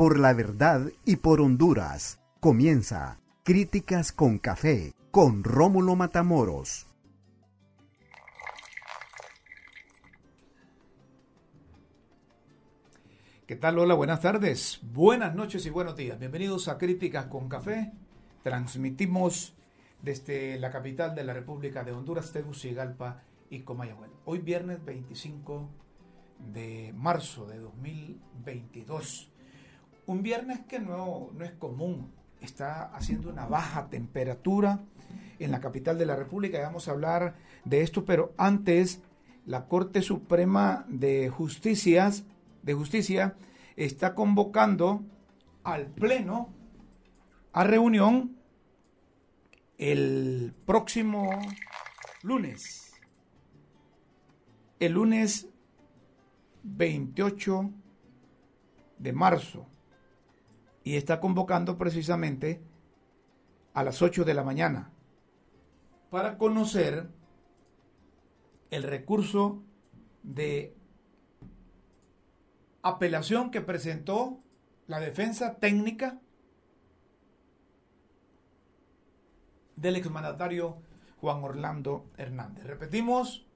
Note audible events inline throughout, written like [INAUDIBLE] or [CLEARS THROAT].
por la verdad y por Honduras. Comienza Críticas con Café con Rómulo Matamoros. ¿Qué tal? Hola, buenas tardes, buenas noches y buenos días. Bienvenidos a Críticas con Café. Transmitimos desde la capital de la República de Honduras, Tegucigalpa y Comayagüel. Hoy viernes 25 de marzo de 2022. Un viernes que no, no es común. Está haciendo una baja temperatura en la capital de la República. Vamos a hablar de esto, pero antes la Corte Suprema de Justicias de Justicia está convocando al Pleno a reunión el próximo lunes. El lunes 28 de marzo. Y está convocando precisamente a las 8 de la mañana para conocer el recurso de apelación que presentó la defensa técnica del exmandatario Juan Orlando Hernández. Repetimos,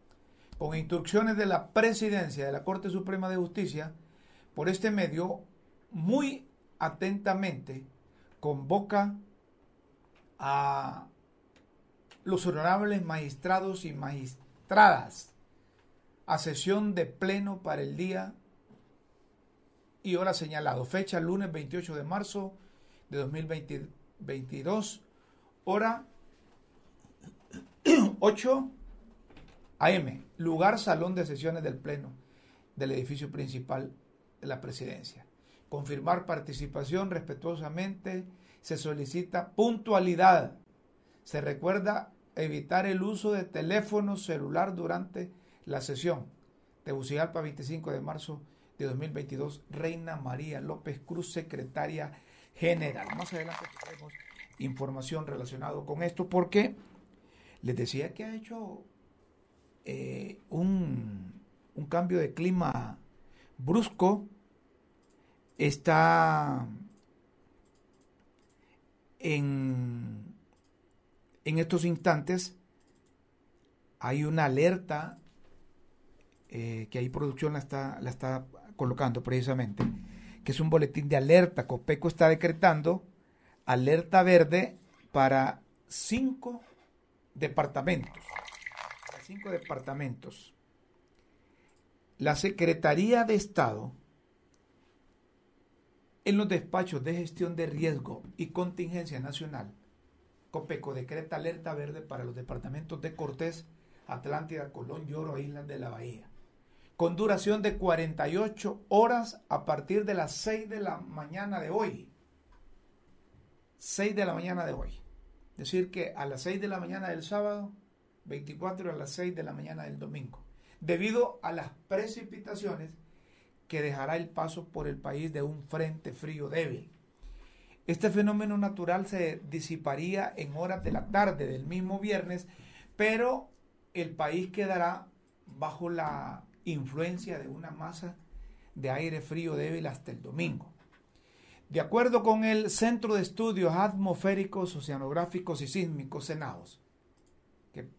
con instrucciones de la presidencia de la Corte Suprema de Justicia, por este medio, muy atentamente convoca a los honorables magistrados y magistradas a sesión de pleno para el día y hora señalado. Fecha lunes 28 de marzo de 2022, hora [CLEARS THROAT] 8 AM, lugar salón de sesiones del Pleno del edificio principal de la presidencia. Confirmar participación respetuosamente, se solicita puntualidad. Se recuerda evitar el uso de teléfono celular durante la sesión. Tegucigalpa, 25 de marzo de 2022, Reina María López Cruz, secretaria general. Más adelante tendremos información relacionada con esto porque les decía que ha hecho eh, un, un cambio de clima brusco. Está en, en estos instantes hay una alerta eh, que ahí producción la está, la está colocando precisamente, que es un boletín de alerta. Copeco está decretando alerta verde para cinco departamentos. Cinco departamentos. La Secretaría de Estado, en los despachos de gestión de riesgo y contingencia nacional, Copeco decreta alerta verde para los departamentos de Cortés, Atlántida, Colón, Lloro e Islas de la Bahía con duración de 48 horas a partir de las 6 de la mañana de hoy. 6 de la mañana de hoy. Es decir, que a las 6 de la mañana del sábado, 24 a las 6 de la mañana del domingo. Debido a las precipitaciones dejará el paso por el país de un frente frío débil. Este fenómeno natural se disiparía en horas de la tarde del mismo viernes, pero el país quedará bajo la influencia de una masa de aire frío débil hasta el domingo. De acuerdo con el Centro de Estudios Atmosféricos, Oceanográficos y Sísmicos, CENAOS, que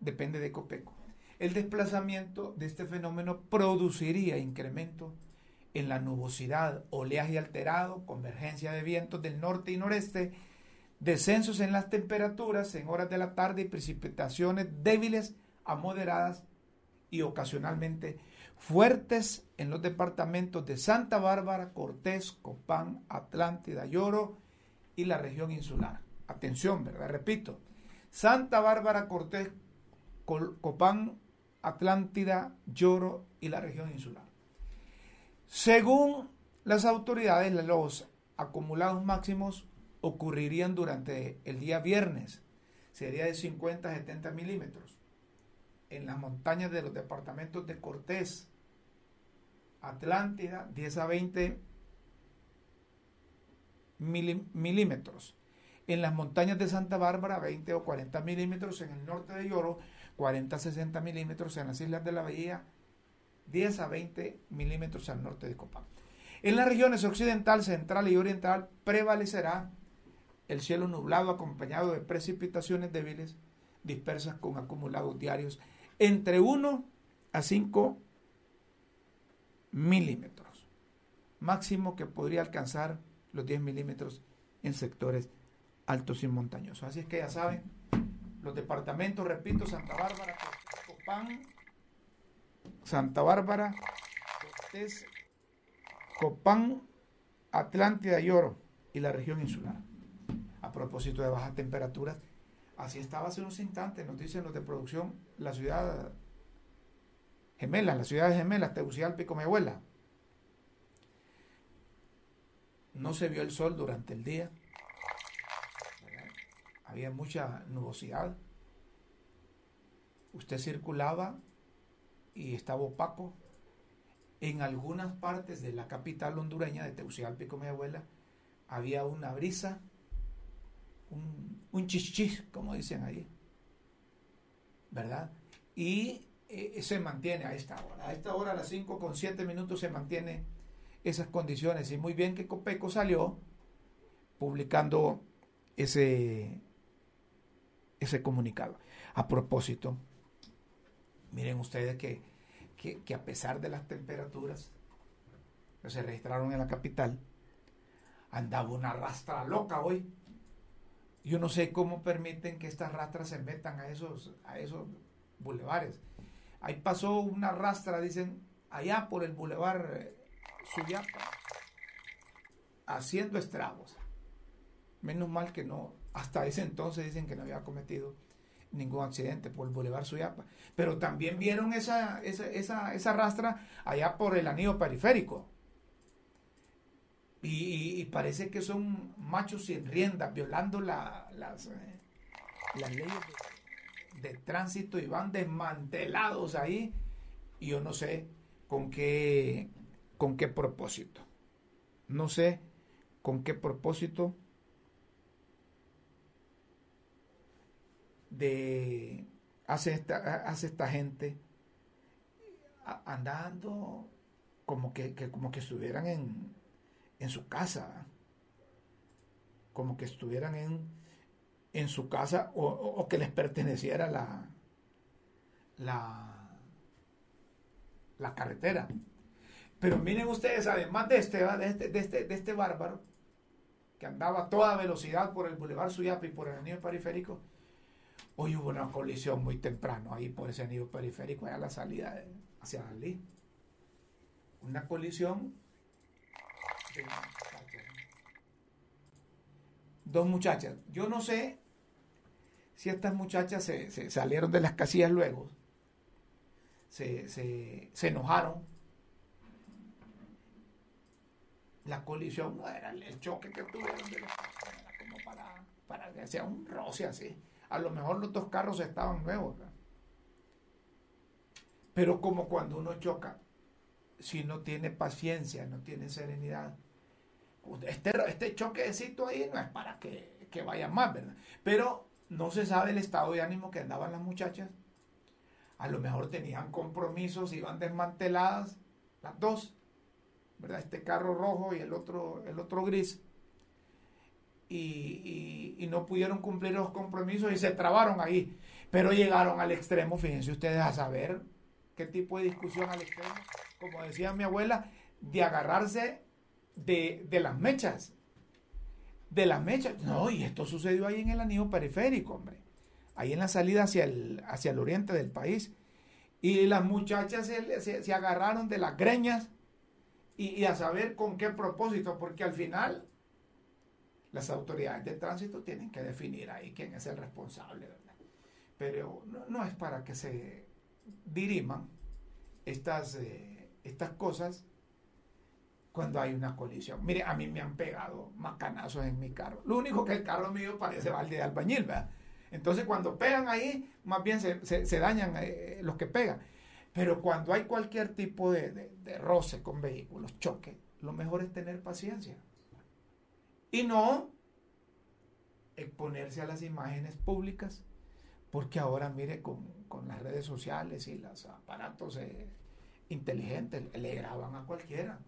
depende de Copeco, el desplazamiento de este fenómeno produciría incremento en la nubosidad, oleaje alterado, convergencia de vientos del norte y noreste, descensos en las temperaturas en horas de la tarde y precipitaciones débiles a moderadas y ocasionalmente fuertes en los departamentos de Santa Bárbara, Cortés, Copán, Atlántida, Lloro y la región insular. Atención, ¿verdad? Repito, Santa Bárbara, Cortés, Copán, Atlántida, Lloro y la región insular. Según las autoridades, los acumulados máximos ocurrirían durante el día viernes. Sería de 50 a 70 milímetros en las montañas de los departamentos de Cortés, Atlántida, 10 a 20 milímetros. En las montañas de Santa Bárbara, 20 o 40 milímetros. En el norte de Lloro, 40 a 60 milímetros. En las Islas de la Bahía, 10 a 20 milímetros al norte de Copán. En las regiones occidental, central y oriental prevalecerá el cielo nublado acompañado de precipitaciones débiles dispersas con acumulados diarios entre 1 a 5 milímetros, máximo que podría alcanzar los 10 milímetros en sectores altos y montañosos. Así es que ya saben, los departamentos, repito, Santa Bárbara, Copán, Santa Bárbara, Copán, Atlántida y Oro y la región insular. A propósito de bajas temperaturas, así estaba hace unos instantes, nos dicen los de producción, la ciudad gemela, la ciudad de gemelas, Tegucigalpa y Comehuela. No se vio el sol durante el día. Había mucha nubosidad. Usted circulaba y estaba opaco. En algunas partes de la capital hondureña de Tegucigalpa y Comehuela había una brisa, un, un chichis, como dicen ahí. ¿Verdad? Y eh, se mantiene a esta hora. A esta hora, a las 5 con 7 minutos, se mantiene esas condiciones. Y muy bien que Copeco salió publicando ese, ese comunicado. A propósito, miren ustedes que, que, a pesar de las temperaturas que se registraron en la capital, andaba una rastra loca hoy. Yo no sé cómo permiten que estas rastras se metan a esos, a esos bulevares. Ahí pasó una rastra, dicen, allá por el bulevar eh, Suyapa, haciendo estragos. Menos mal que no, hasta ese entonces dicen que no había cometido ningún accidente por el bulevar Suyapa. Pero también vieron esa, esa, esa, rastra allá por el anillo periférico. Y, parece que son machos sin rienda, violando la, las, eh, las leyes de tránsito y van desmantelados ahí y yo no sé con qué con qué propósito. No sé con qué propósito de hace esta, hace esta gente andando como que, como que estuvieran en, en su casa, como que estuvieran en, en su casa o, que les perteneciera la, la, la carretera. Pero miren ustedes, además de este, de este, de este, de este bárbaro, que andaba a toda velocidad por el Boulevard Suyapi y por el anillo periférico, hoy hubo una colisión muy temprano ahí por ese anillo periférico, allá la salida hacia Dalí. Una colisión dos muchachas. Yo no sé si estas muchachas se, salieron de las casillas luego, se, enojaron. La colisión no era el choque que tuvieron de los era como para, para que sea un roce así. A lo mejor los dos carros estaban nuevos. Pero como cuando uno choca, si no tiene paciencia, no tiene serenidad, este, este choquecito ahí no es para que, que vaya más, ¿verdad? Pero no se sabe el estado de ánimo que andaban las muchachas. A lo mejor tenían compromisos, iban desmanteladas las dos, ¿verdad? Este carro rojo y el otro, el otro gris. Y, no pudieron cumplir los compromisos y se trabaron ahí. Pero llegaron al extremo, fíjense ustedes, a saber qué tipo de discusión al extremo, como decía mi abuela, de agarrarse de, de las mechas de las mechas. No, y esto sucedió ahí en el anillo periférico, hombre. Ahí en la salida hacia el, hacia el oriente del país. Y las muchachas se, agarraron de las greñas y, a saber con qué propósito, porque al final las autoridades de tránsito tienen que definir ahí quién es el responsable, ¿verdad? Pero no, es para que se diriman estas, eh, estas cosas cuando hay una colisión. Mire, a mí me han pegado macanazos en mi carro. Lo único que el carro mío parece balde de albañil, ¿verdad? Entonces cuando pegan ahí, más bien se, dañan eh, los que pegan. Pero cuando hay cualquier tipo de, roce con vehículos, choque, lo mejor es tener paciencia. Y no exponerse a las imágenes públicas, porque ahora mire con, las redes sociales y los aparatos eh, inteligentes le graban a cualquiera.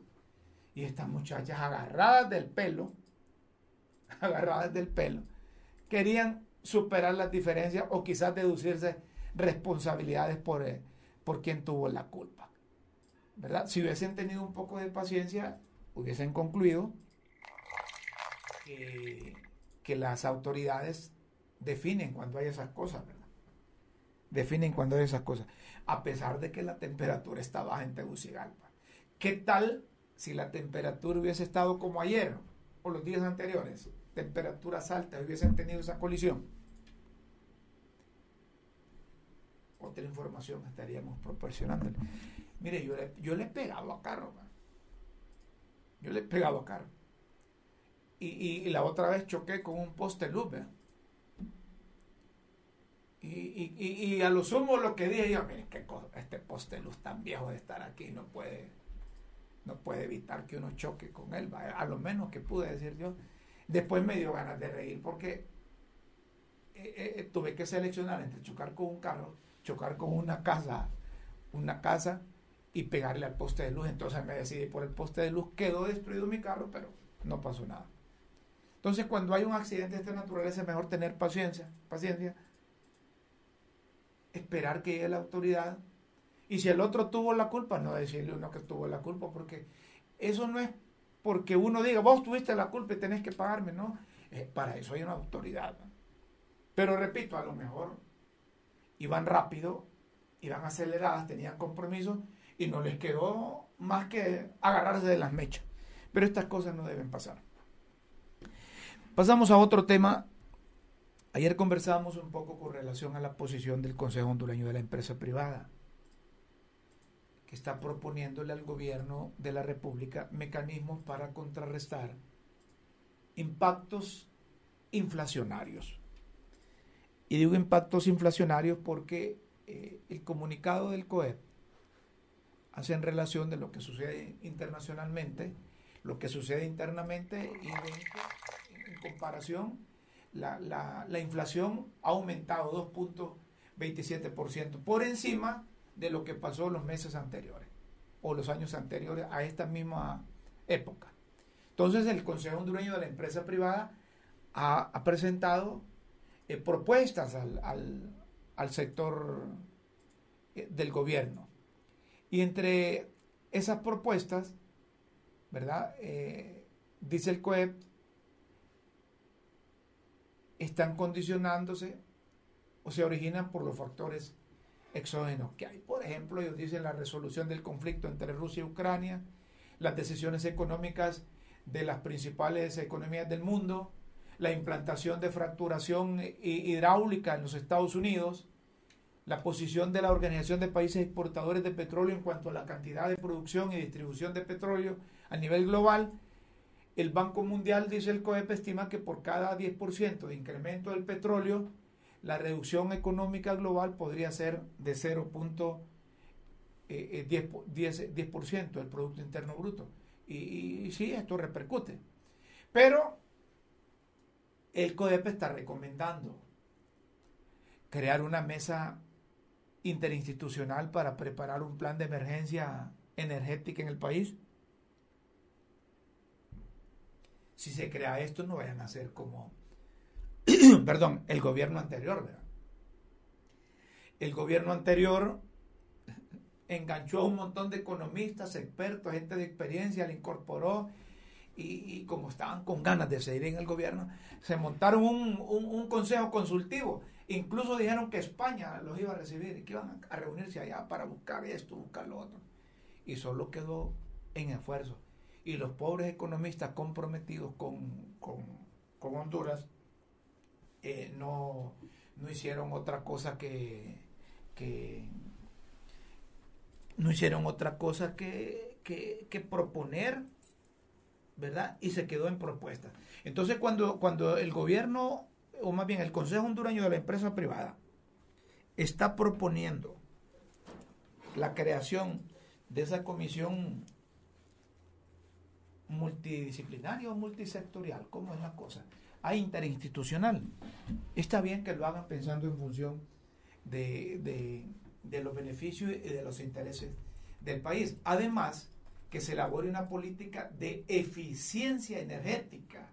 Y estas muchachas agarradas del pelo, [LAUGHS] agarradas del pelo, querían superar las diferencias o quizás deducirse responsabilidades por, eh, por quien tuvo la culpa. ¿Verdad? Si hubiesen tenido un poco de paciencia, hubiesen concluido que, las autoridades definen cuando hay esas cosas, ¿verdad? Definen cuando hay esas cosas. A pesar de que la temperatura está baja en Tegucigalpa. ¿Qué tal si la temperatura hubiese estado como ayer o los días anteriores? Temperaturas altas, hubiesen tenido esa colisión. Otra información estaríamos proporcionándole. Mire, yo le, yo le he pegado a carro. Yo le he pegado a carro. Y, la otra vez choqué con un poste luz. Y, y, a lo sumo lo que dije yo, mire, que este poste luz tan viejo de estar aquí no puede, no puede evitar que uno choque con él, a lo menos que pude decir yo. Después me dio ganas de reír porque eh, eh, tuve que seleccionar entre chocar con un carro, chocar con una casa, una casa y pegarle al poste de luz. Entonces me decidí por el poste de luz, quedó destruido mi carro, pero no pasó nada. Entonces cuando hay un accidente de esta naturaleza es mejor tener paciencia, paciencia esperar que llegue la autoridad. Y si el otro tuvo la culpa, no decirle uno que tuvo la culpa, porque eso no es porque uno diga, vos tuviste la culpa y tenés que pagarme, no. para eso hay una autoridad. Pero repito, a lo mejor iban rápido, iban aceleradas, tenían compromiso y no les quedó más que agarrarse de las mechas. Pero estas cosas no deben pasar. Pasamos a otro tema Ayer conversábamos un poco con relación a la posición del Consejo Hondureño de la Empresa Privada, que está proponiéndole al gobierno de la República mecanismos para contrarrestar impactos inflacionarios. Y digo impactos inflacionarios porque eh, el comunicado del COEP hace en relación de lo que sucede internacionalmente, lo que sucede internamente y en comparación la, inflación ha aumentado 2.27%, por encima de lo que pasó los meses anteriores o los años anteriores a esta misma época. Entonces el Consejo Hondureño de la Empresa Privada ha, presentado eh, propuestas al, sector eh, del gobierno. Y entre esas propuestas, ¿verdad? Eh, dice el COEP están condicionándose o se originan por los factores exógenos que hay. Por ejemplo, ellos dicen la resolución del conflicto entre Rusia y Ucrania, las decisiones económicas de las principales economías del mundo, la implantación de fracturación hidráulica en los Estados Unidos, la posición de la Organización de Países Exportadores de Petróleo en cuanto a la cantidad de producción y distribución de petróleo a nivel global el Banco Mundial, dice el COEP, estima que por cada 10% de incremento del petróleo, la reducción económica global podría ser de 0.10% eh, eh, del Producto Interno Bruto. Y, sí, esto repercute. Pero el COEP está recomendando crear una mesa interinstitucional para preparar un plan de emergencia energética en el país si se crea esto, no vayan a ser como, [CLEARS THROAT] perdón, el gobierno anterior, ¿verdad? El gobierno anterior enganchó a un montón de economistas, expertos, gente de experiencia, le incorporó y, como estaban con ganas de seguir en el gobierno, se montaron un, un, consejo consultivo. Incluso dijeron que España los iba a recibir y que iban a reunirse allá para buscar esto, buscar lo otro. Y solo quedó en esfuerzo y los pobres economistas comprometidos con, Honduras eh, no, hicieron otra cosa que, no hicieron otra cosa que, que, proponer, ¿verdad? Y se quedó en propuestas. Entonces cuando, cuando el gobierno, o más bien el Consejo Hondureño de la Empresa Privada, está proponiendo la creación de esa comisión multidisciplinario o multisectorial, ¿cómo es la cosa? Hay interinstitucional. Está bien que lo hagan pensando en función de, los beneficios y de los intereses del país. Además, que se elabore una política de eficiencia energética.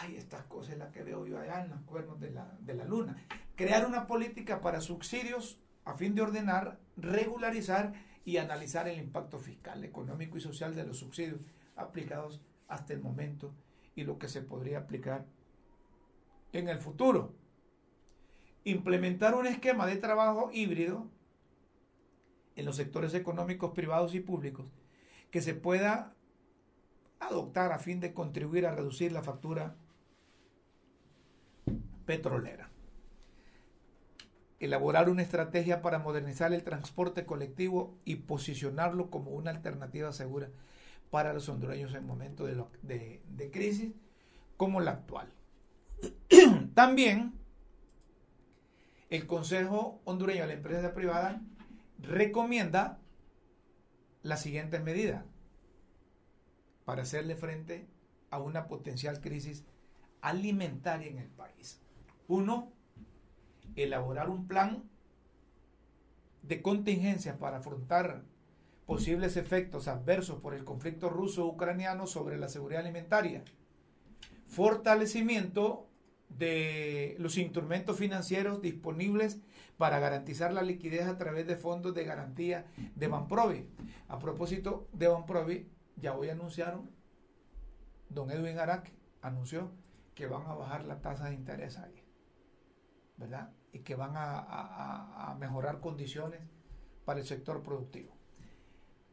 Ay, estas cosas las que veo yo allá en los cuernos de la, de la luna. Crear una política para subsidios a fin de ordenar, regularizar y analizar el impacto fiscal, económico y social de los subsidios aplicados hasta el momento y lo que se podría aplicar en el futuro. Implementar un esquema de trabajo híbrido en los sectores económicos privados y públicos que se pueda adoptar a fin de contribuir a reducir la factura petrolera. Elaborar una estrategia para modernizar el transporte colectivo y posicionarlo como una alternativa segura para los hondureños en momentos de, crisis como la actual. [CLEARS THROAT] También el Consejo Hondureño de la Empresa Privada recomienda la siguiente medida para hacerle frente a una potencial crisis alimentaria en el país. Uno, elaborar un plan de contingencia para afrontar posibles efectos adversos por el conflicto ruso-ucraniano sobre la seguridad alimentaria. Fortalecimiento de los instrumentos financieros disponibles para garantizar la liquidez a través de fondos de garantía de Banprovi. A propósito de Banprovi, ya hoy anunciaron, don Edwin Araque anunció que van a bajar la tasa de interés ahí, ¿verdad? Y que van a, a mejorar condiciones para el sector productivo.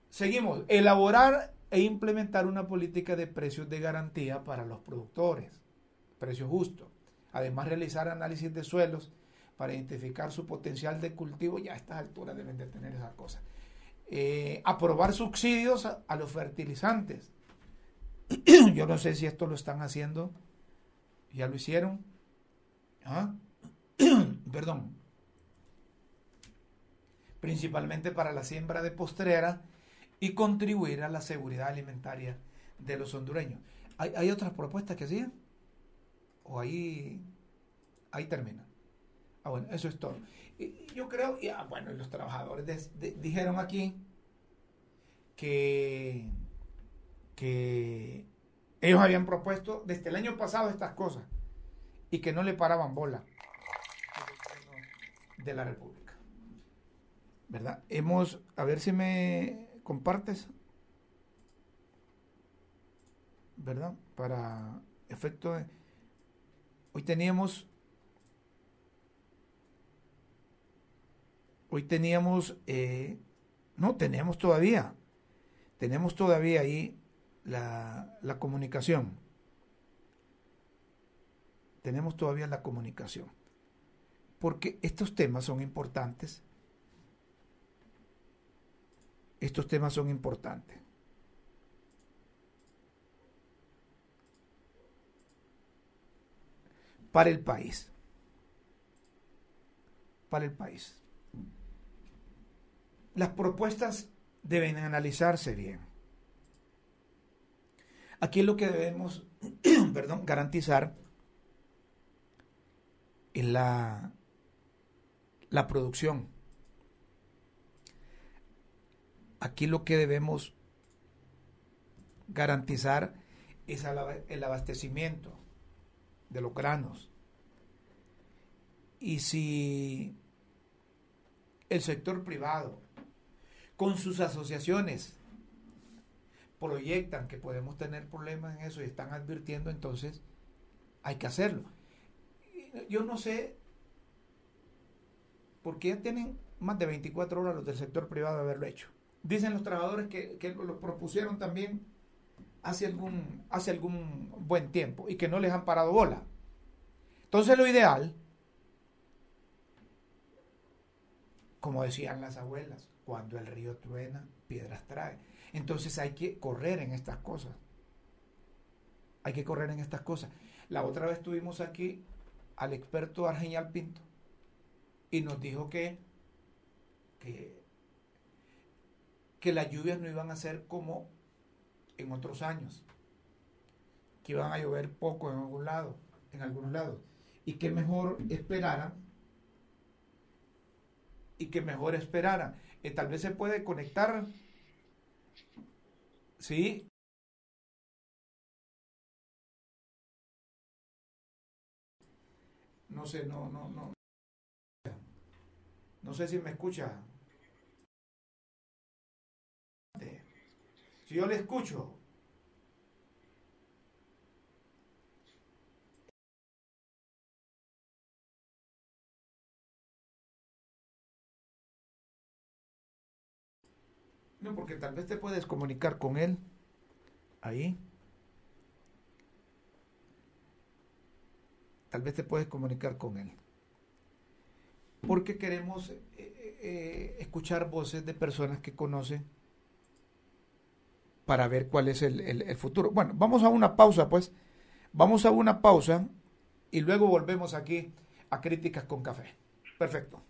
Seguimos, elaborar e implementar una política de precios de garantía para los productores, precios justos. Además, realizar análisis de suelos para identificar su potencial de cultivo. Ya a estas alturas deben de tener esas cosas. Eh, aprobar subsidios a, los fertilizantes. [CLEARS THROAT] Yo no sé si esto lo están haciendo. Ya lo hicieron. ¿Ah? [CLEARS THROAT] Perdón. Principalmente para la siembra de postrera y contribuir a la seguridad alimentaria de los hondureños. ¿Hay, hay otras propuestas que hacían? o ahí, ahí termina. Ah, bueno, eso es todo. Yo creo, y, ah, bueno, los trabajadores dijeron aquí que, que ellos habían propuesto desde el año pasado estas cosas y que no le paraban bola de la República. ¿Verdad? Hemos, a ver si me compartes, ¿verdad? Para efecto de Hoy teníamos, hoy teníamos, eh, no, tenemos todavía, tenemos todavía ahí la, la comunicación. Tenemos todavía la comunicación. Porque estos temas son importantes. Estos temas son importantes. para el país. Para el país. Las propuestas deben analizarse bien. Aquí lo que debemos, [CLEARS THROAT] perdón, garantizar es la, la producción. Aquí lo que debemos garantizar es el abastecimiento de los granos. Y si el sector privado, con sus asociaciones, proyectan que podemos tener problemas en eso y están advirtiendo, entonces hay que hacerlo. Yo no sé por qué ya tienen más de 24 horas los del sector privado de haberlo hecho. Dicen los trabajadores que, que lo propusieron también hace algún, hace algún buen tiempo y que no les han parado bola. Entonces lo ideal, como decían las abuelas, cuando el río truena, piedras trae. Entonces hay que correr en estas cosas. Hay que correr en estas cosas. La otra vez tuvimos aquí al experto Argenial Pinto y nos dijo que, que, las lluvias no iban a ser como en otros años, que iban a llover poco en algún lado, en algunos lados, y que mejor esperaran, y que mejor esperaran. Eh, tal vez se puede conectar Sí. No sé, no, no, no. No sé si me escucha. Si yo le escucho. No, porque tal vez te puedes comunicar con él ahí. Tal vez te puedes comunicar con él. Porque queremos eh, eh, escuchar voces de personas que conocen para ver cuál es el, futuro. Bueno, vamos a una pausa, pues. Vamos a una pausa y luego volvemos aquí a Críticas con Café. Perfecto.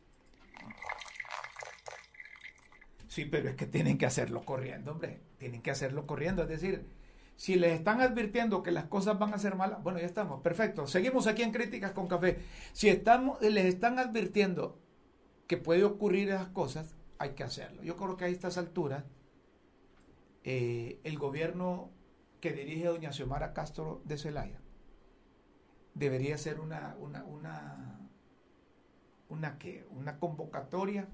Sí, pero es que tienen que hacerlo corriendo, hombre. Tienen que hacerlo corriendo. Es decir, si les están advirtiendo que las cosas van a ser malas, bueno, ya estamos. Perfecto. Seguimos aquí en Críticas con Café. Si estamos, les están advirtiendo que puede ocurrir esas cosas, hay que hacerlo. Yo creo que a estas alturas eh, el gobierno que dirige doña Xiomara Castro de Celaya debería ser una, una, una, una, una convocatoria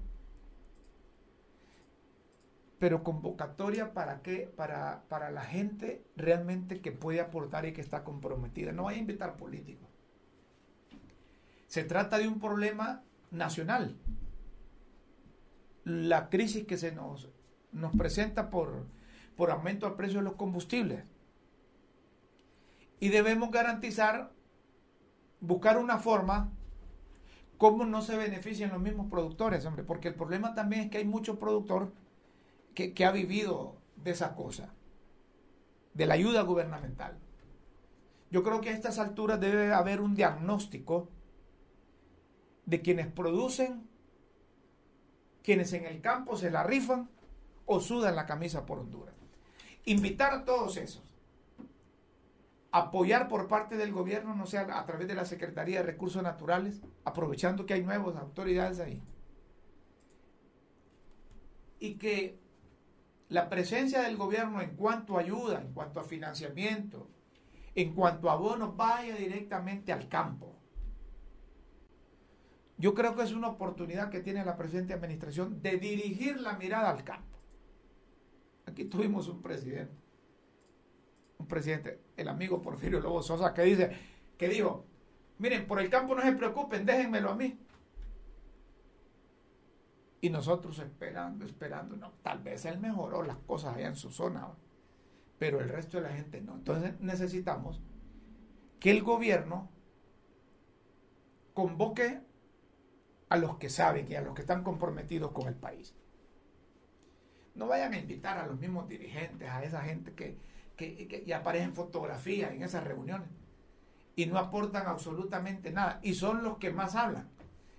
pero convocatoria para qué? Para, para la gente realmente que puede aportar y que está comprometida. No vaya a invitar políticos. Se trata de un problema nacional. La crisis que se nos, nos presenta por, por aumento al precio de los combustibles. Y debemos garantizar, buscar una forma cómo no se benefician los mismos productores, hombre, porque el problema también es que hay muchos productores que, ha vivido de esa cosa, de la ayuda gubernamental. Yo creo que a estas alturas debe haber un diagnóstico de quienes producen, quienes en el campo se la rifan o sudan la camisa por Honduras. Invitar a todos esos. Apoyar por parte del gobierno, no sea a través de la Secretaría de Recursos Naturales, aprovechando que hay nuevas autoridades ahí. Y que la presencia del gobierno en cuanto a ayuda, en cuanto a financiamiento, en cuanto a bonos, vaya directamente al campo. Yo creo que es una oportunidad que tiene la presente administración de dirigir la mirada al campo. Aquí tuvimos un presidente, un presidente, el amigo Porfirio Lobo Sosa, que dice, que dijo, miren, por el campo no se preocupen, déjenmelo a mí. Y nosotros esperando, esperando, no, tal vez él mejoró las cosas allá en su zona, pero el resto de la gente no. Entonces necesitamos que el gobierno convoque a los que saben y a los que están comprometidos con el país no vayan a invitar a los mismos dirigentes, a esa gente que, que, que aparecen fotografías en esas reuniones y no aportan absolutamente nada. Y son los que más hablan.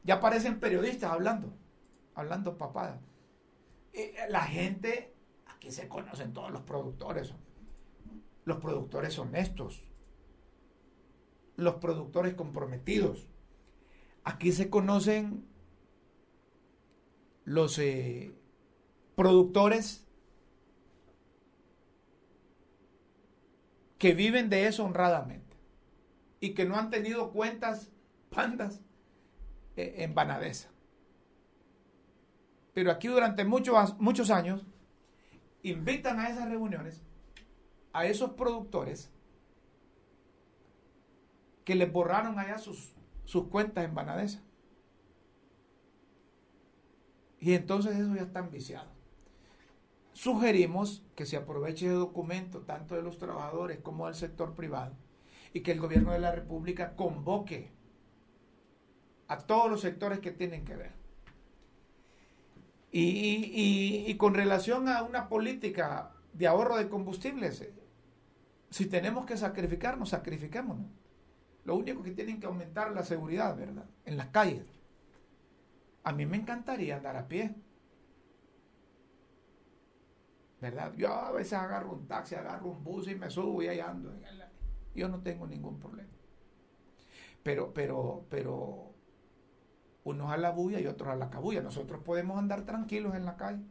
Ya aparecen periodistas hablando, hablando papadas. Eh, la gente, aquí se conocen todos los productores, los productores honestos, los productores comprometidos. Aquí se conocen los eh, productores que viven de eso honradamente y que no han tenido cuentas pandas eh, en Banadesa. Pero aquí durante muchos, muchos años invitan a esas reuniones a esos productores que les borraron allá sus, sus cuentas en Banadesa. Y entonces eso ya están viciados sugerimos que se aproveche el documento tanto de los trabajadores como del sector privado y que el gobierno de la República convoque a todos los sectores que tienen que ver. Y, con relación a una política de ahorro de combustibles, eh, si tenemos que sacrificarnos, sacrifiquémonos. Lo único que tienen que aumentar la seguridad, ¿verdad? En las calles. A mí me encantaría andar a pie. ¿verdad? Yo a veces agarro un taxi, agarro un bus y me subo y ahí ando. Yo no tengo ningún problema. Pero, pero, pero, unos a la bulla y otros a la cabulla. Nosotros podemos andar tranquilos en la calle,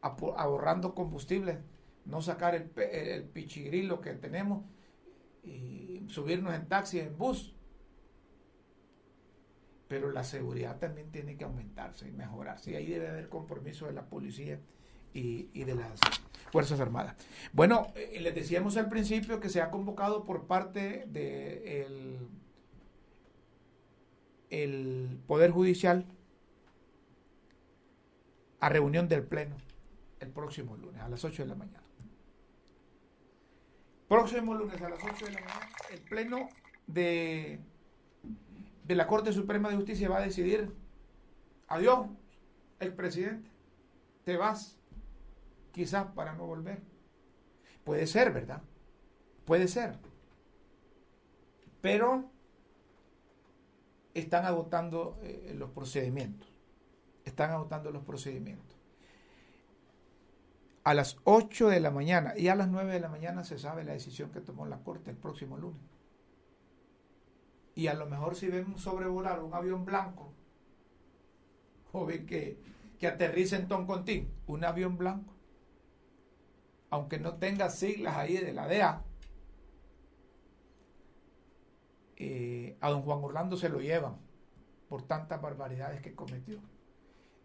ahorrando combustible no sacar el, el pichigrilo que tenemos y subirnos en taxi, en bus. Pero la seguridad también tiene que aumentarse y mejorarse. Y ahí debe haber compromiso de la policía y, de las Fuerzas Armadas. Bueno, eh, les decíamos al principio que se ha convocado por parte del el Poder Judicial a reunión del Pleno el próximo lunes a las 8 de la mañana. Próximo lunes a las 8 de la mañana, el Pleno de, de la Corte Suprema de Justicia va a decidir, adiós, el presidente, te vas, quizás para no volver. Puede ser, ¿verdad? Puede ser. Pero están agotando eh, los procedimientos. Están agotando los procedimientos. A las 8 de la mañana y a las 9 de la mañana se sabe la decisión que tomó la Corte el próximo lunes. Y a lo mejor si ven sobrevolar un avión blanco, o ven que, que aterriza en Toncontín, un avión blanco, aunque no tenga siglas ahí de la DEA, eh, a don Juan Orlando se lo llevan por tantas barbaridades que cometió,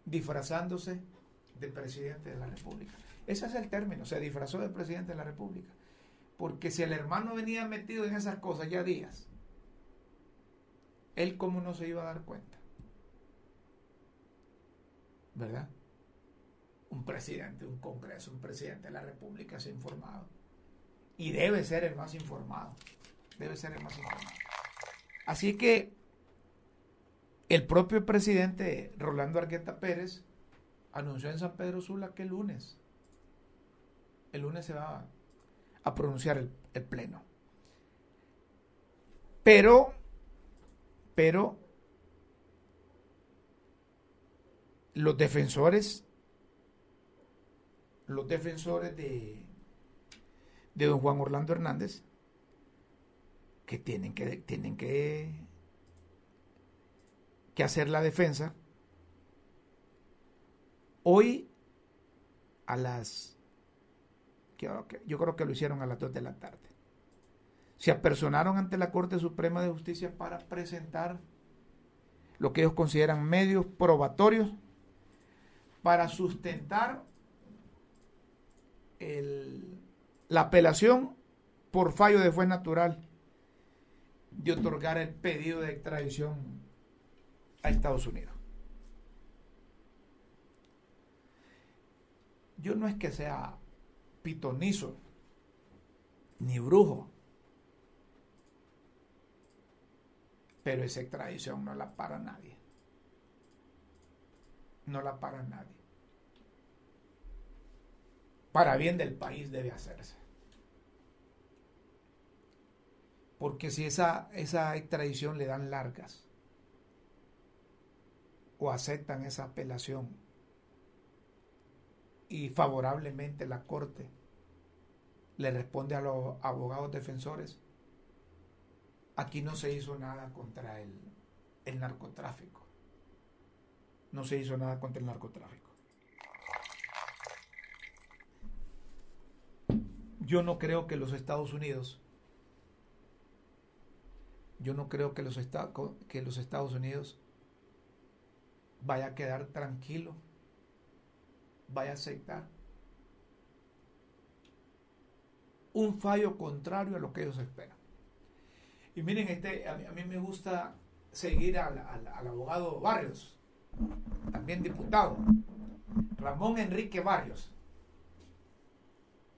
disfrazándose de presidente de la República. Ese es el término, se disfrazó de presidente de la República. Porque si el hermano venía metido en esas cosas ya días, él cómo no se iba a dar cuenta. ¿Verdad? Un presidente, un congreso, un presidente de la República se ha informado. Y debe ser el más informado. Debe ser el más informado. Así que el propio presidente Rolando Argueta Pérez anunció en San Pedro Sula que el lunes, el lunes se va a pronunciar el, pleno. Pero, pero los defensores, los defensores de, de don Juan Orlando Hernández, que tienen que, tienen que, que hacer la defensa. Hoy a las, yo creo que lo hicieron a las 2 de la tarde, se apersonaron ante la Corte Suprema de Justicia para presentar lo que ellos consideran medios probatorios para sustentar la apelación por fallo de fue natural de otorgar el pedido de extradición a Estados Unidos. Yo no es que sea pitonizo ni brujo, pero esa extradición no la para nadie. No la para nadie. Para bien del país debe hacerse. Porque si esa, esa extradición le dan largas o aceptan esa apelación y favorablemente la Corte le responde a los abogados defensores, aquí no se hizo nada contra el, el narcotráfico. No se hizo nada contra el narcotráfico. Yo no creo que los Estados Unidos yo no creo que los, Estados Unidos vaya a quedar tranquilo, vaya a aceptar un fallo contrario a lo que ellos esperan. Y miren, este, a, mí, me gusta seguir al, al abogado Barrios, también diputado, Ramón Enrique Barrios.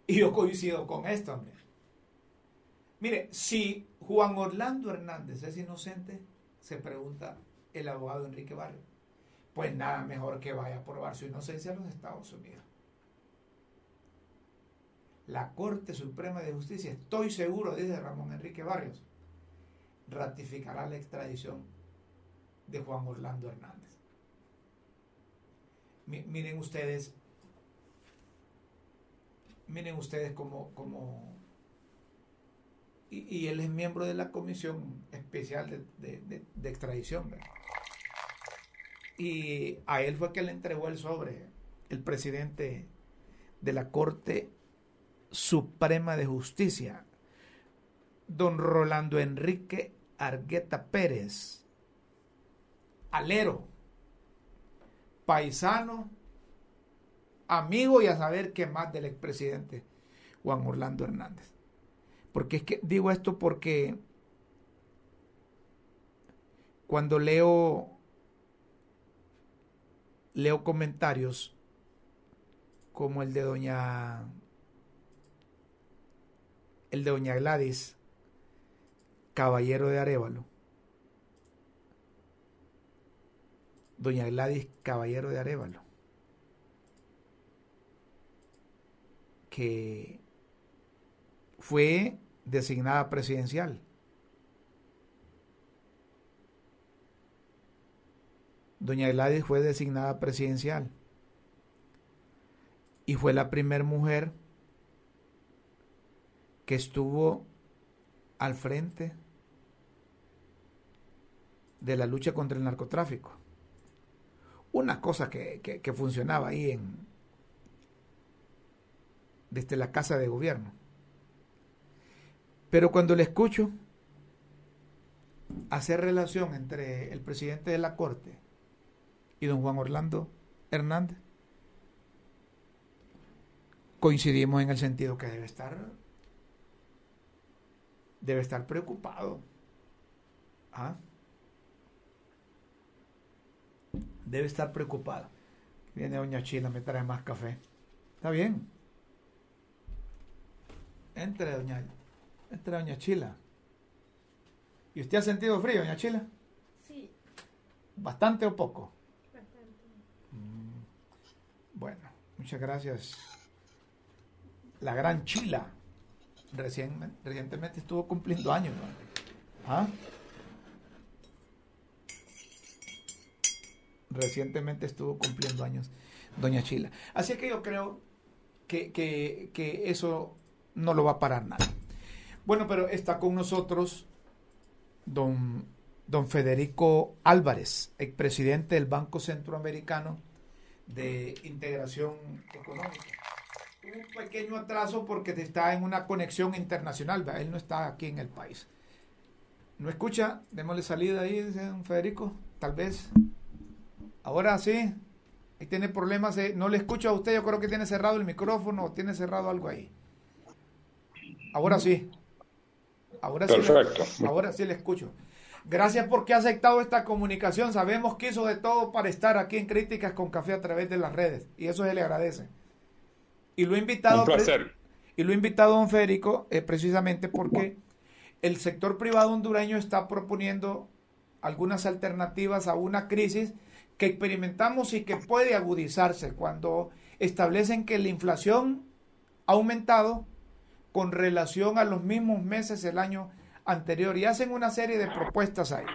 Y yo coincido con esto, hombre. Mire, si Juan Orlando Hernández es inocente, se pregunta el abogado Enrique Barrio. Pues nada mejor que vaya a probar su inocencia a los Estados Unidos. La Corte Suprema de Justicia, estoy seguro, dice Ramón Enrique Barrios, ratificará la extradición de Juan Orlando Hernández. miren ustedes, miren ustedes cómo, cómo y, él es miembro de la Comisión Especial de, Extradición. Y a él fue que le entregó el sobre el presidente de la Corte Suprema de Justicia, don Rolando Enrique Argueta Pérez, alero, paisano, amigo y a saber qué más del expresidente Juan Orlando Hernández. Porque es que digo esto porque cuando leo leo comentarios como el de doña el de doña Gladys Caballero de Arevalo. Doña Gladys Caballero de Arevalo. Que fue designada presidencial doña Gladys fue designada presidencial y fue la primera mujer que estuvo al frente de la lucha contra el narcotráfico. Una cosa que, que funcionaba ahí en desde la casa de gobierno. Pero cuando le escucho hacer relación entre el presidente de la Corte y don Juan Orlando Hernández, coincidimos en el sentido que debe estar debe estar preocupado. ¿Ah? Debe estar preocupado. Viene doña Chila, me trae más café. Está bien. Entre doña, entre doña Chila. ¿Y usted ha sentido frío, doña Chila? Sí. ¿Bastante o poco? Bueno, muchas gracias. La gran Chila recién, recientemente estuvo cumpliendo años. ¿Ah? Recientemente estuvo cumpliendo años Doña Chila. Así que yo creo que, que eso no lo va a parar nada. Bueno, pero está con nosotros don, don Federico Álvarez, expresidente del Banco Centroamericano de integración económica. Un pequeño atraso porque está en una conexión internacional, él no está aquí en el país. ¿No escucha? Démosle salida ahí, don Federico, tal vez. Ahora sí, ahí tiene problemas, no le escucho a usted, yo creo que tiene cerrado el micrófono tiene cerrado algo ahí. Ahora sí. Ahora Perfecto. Sí ahora sí le escucho. Gracias porque ha aceptado esta comunicación. Sabemos que hizo de todo para estar aquí en Críticas con Café a través de las redes. Y eso se le agradece. Y lo he invitado. Un placer. Y lo he invitado a don Federico eh, precisamente porque el sector privado hondureño está proponiendo algunas alternativas a una crisis que experimentamos y que puede agudizarse cuando establecen que la inflación ha aumentado con relación a los mismos meses del año anterior y hacen una serie de propuestas ahí.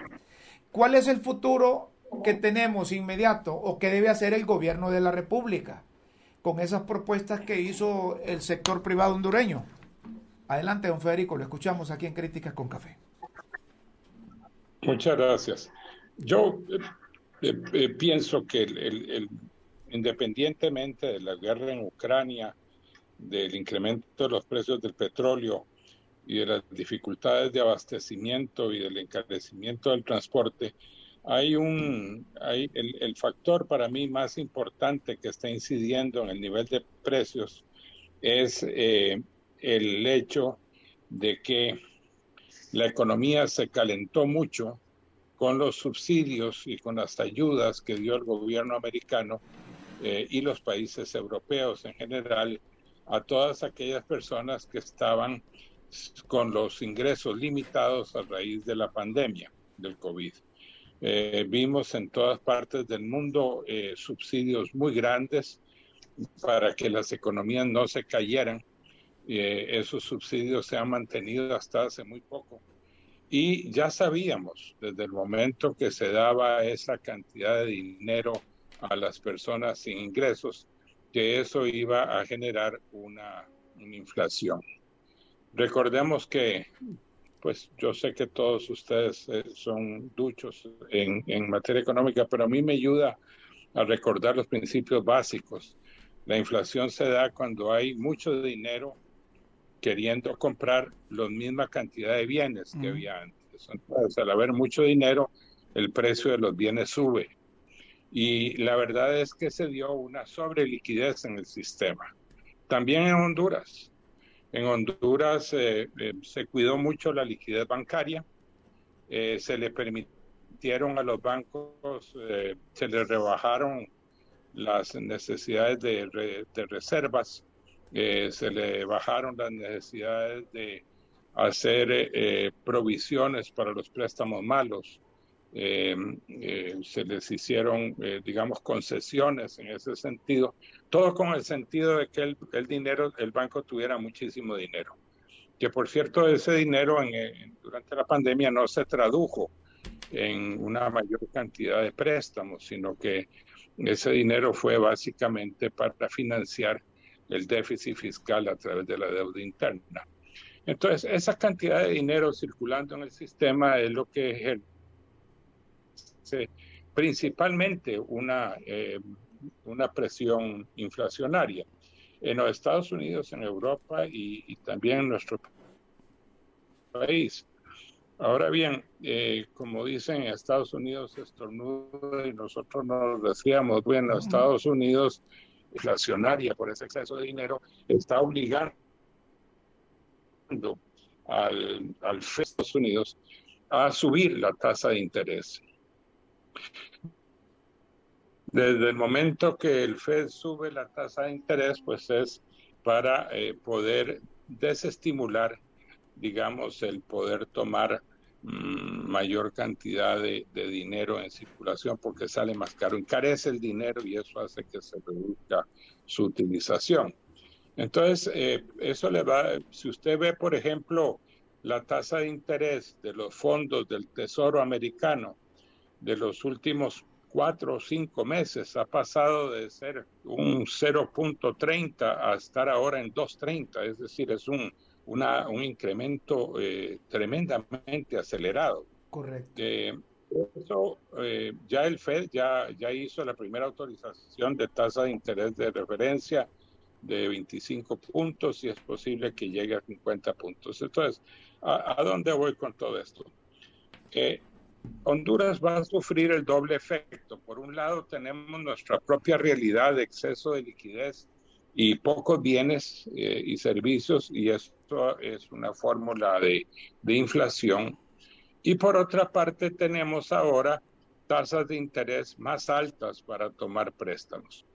¿Cuál es el futuro que tenemos inmediato o que debe hacer el gobierno de la República con esas propuestas que hizo el sector privado hondureño? Adelante, don Federico, lo escuchamos aquí en Críticas con Café. Muchas gracias. Yo eh, eh, pienso que independientemente de la guerra en Ucrania, del incremento de los precios del petróleo, y de las dificultades de abastecimiento y del encarecimiento del transporte, hay un, hay el, factor para mí más importante que está incidiendo en el nivel de precios es eh, el hecho de que la economía se calentó mucho con los subsidios y con las ayudas que dio el gobierno americano eh, y los países europeos en general a todas aquellas personas que estaban con los ingresos limitados a raíz de la pandemia del COVID. Eh, vimos en todas partes del mundo eh, subsidios muy grandes para que las economías no se cayeran. Eh, esos subsidios se han mantenido hasta hace muy poco. Y ya sabíamos desde el momento que se daba esa cantidad de dinero a las personas sin ingresos que eso iba a generar una inflación. Recordemos que, pues yo sé que todos ustedes eh, son duchos en, en materia económica, pero a mí me ayuda a recordar los principios básicos. La inflación se da cuando hay mucho dinero queriendo comprar la misma cantidad de bienes que había antes. Entonces, al haber mucho dinero, el precio de los bienes sube. Y la verdad es que se dio una sobreliquidez en el sistema. También en Honduras. En Honduras eh, eh, se cuidó mucho la liquidez bancaria, eh, se le permitieron a los bancos, se les rebajaron las necesidades de, de reservas, se le bajaron las necesidades de hacer provisiones para los préstamos malos. Eh, eh, se les hicieron, eh, digamos, concesiones en ese sentido, todo con el sentido de que el, el, dinero, el banco tuviera muchísimo dinero. Que por cierto, ese dinero en, durante la pandemia no se tradujo en una mayor cantidad de préstamos, sino que ese dinero fue básicamente para financiar el déficit fiscal a través de la deuda interna. Entonces, esa cantidad de dinero circulando en el sistema es lo que principalmente una, eh, una presión inflacionaria en los Estados Unidos, en Europa y, también en nuestro país. Ahora bien, eh, como dicen en Estados Unidos estornudo y nosotros nos decíamos, bueno, Estados Unidos inflacionaria por ese exceso de dinero está obligando al, al Estados Unidos a subir la tasa de interés. Desde el momento que el Fed sube la tasa de interés, pues es para eh, poder desestimular, digamos, el poder tomar mm, mayor cantidad de, dinero en circulación porque sale más caro, encarece el dinero y eso hace que se reduzca su utilización. Entonces, eh, eso le va, si usted ve, por ejemplo, la tasa de interés de los fondos del Tesoro americano, de los últimos cuatro o cinco meses ha pasado de ser un 0.30 a estar ahora en 2.30, es decir, es un, una, un incremento eh, tremendamente acelerado. Correcto. Eh, eso, eh, ya el Fed ya, ya hizo la primera autorización de tasa de interés de referencia de 25 puntos y es posible que llegue a 50 puntos. Entonces, ¿a, a dónde voy con todo esto? Que Honduras va a sufrir el doble efecto. Por un lado, tenemos nuestra propia realidad de exceso de liquidez y pocos bienes eh, y servicios, y esto es una fórmula de, de inflación. Y por otra parte, tenemos ahora tasas de interés más altas para tomar préstamos.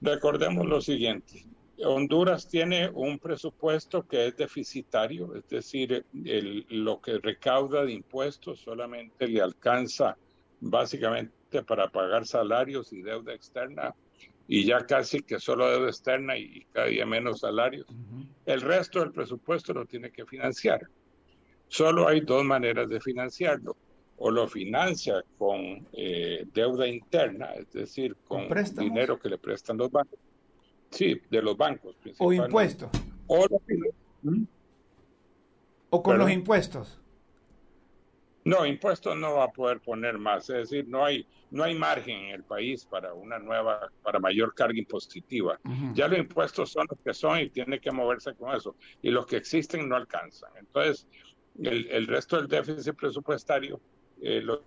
Recordemos lo siguiente, Honduras tiene un presupuesto que es deficitario, es decir, lo que recauda de impuestos solamente le alcanza básicamente para pagar salarios y deuda externa y ya casi que solo deuda externa y cada día menos salarios. El resto del presupuesto lo tiene que financiar. Solo hay dos maneras de financiarlo. O lo financia con eh, deuda interna, es decir, con dinero que le prestan los bancos Sí, de los bancos. O impuestos. O, ¿Mm? o con los impuestos. No, impuestos no va a poder poner más, es decir, no hay no hay margen en el país para una nueva, para mayor carga impositiva. Ya los impuestos son los que son y tiene que moverse con eso. Y los que existen no alcanzan. Entonces, el, el resto del déficit presupuestario eh, lo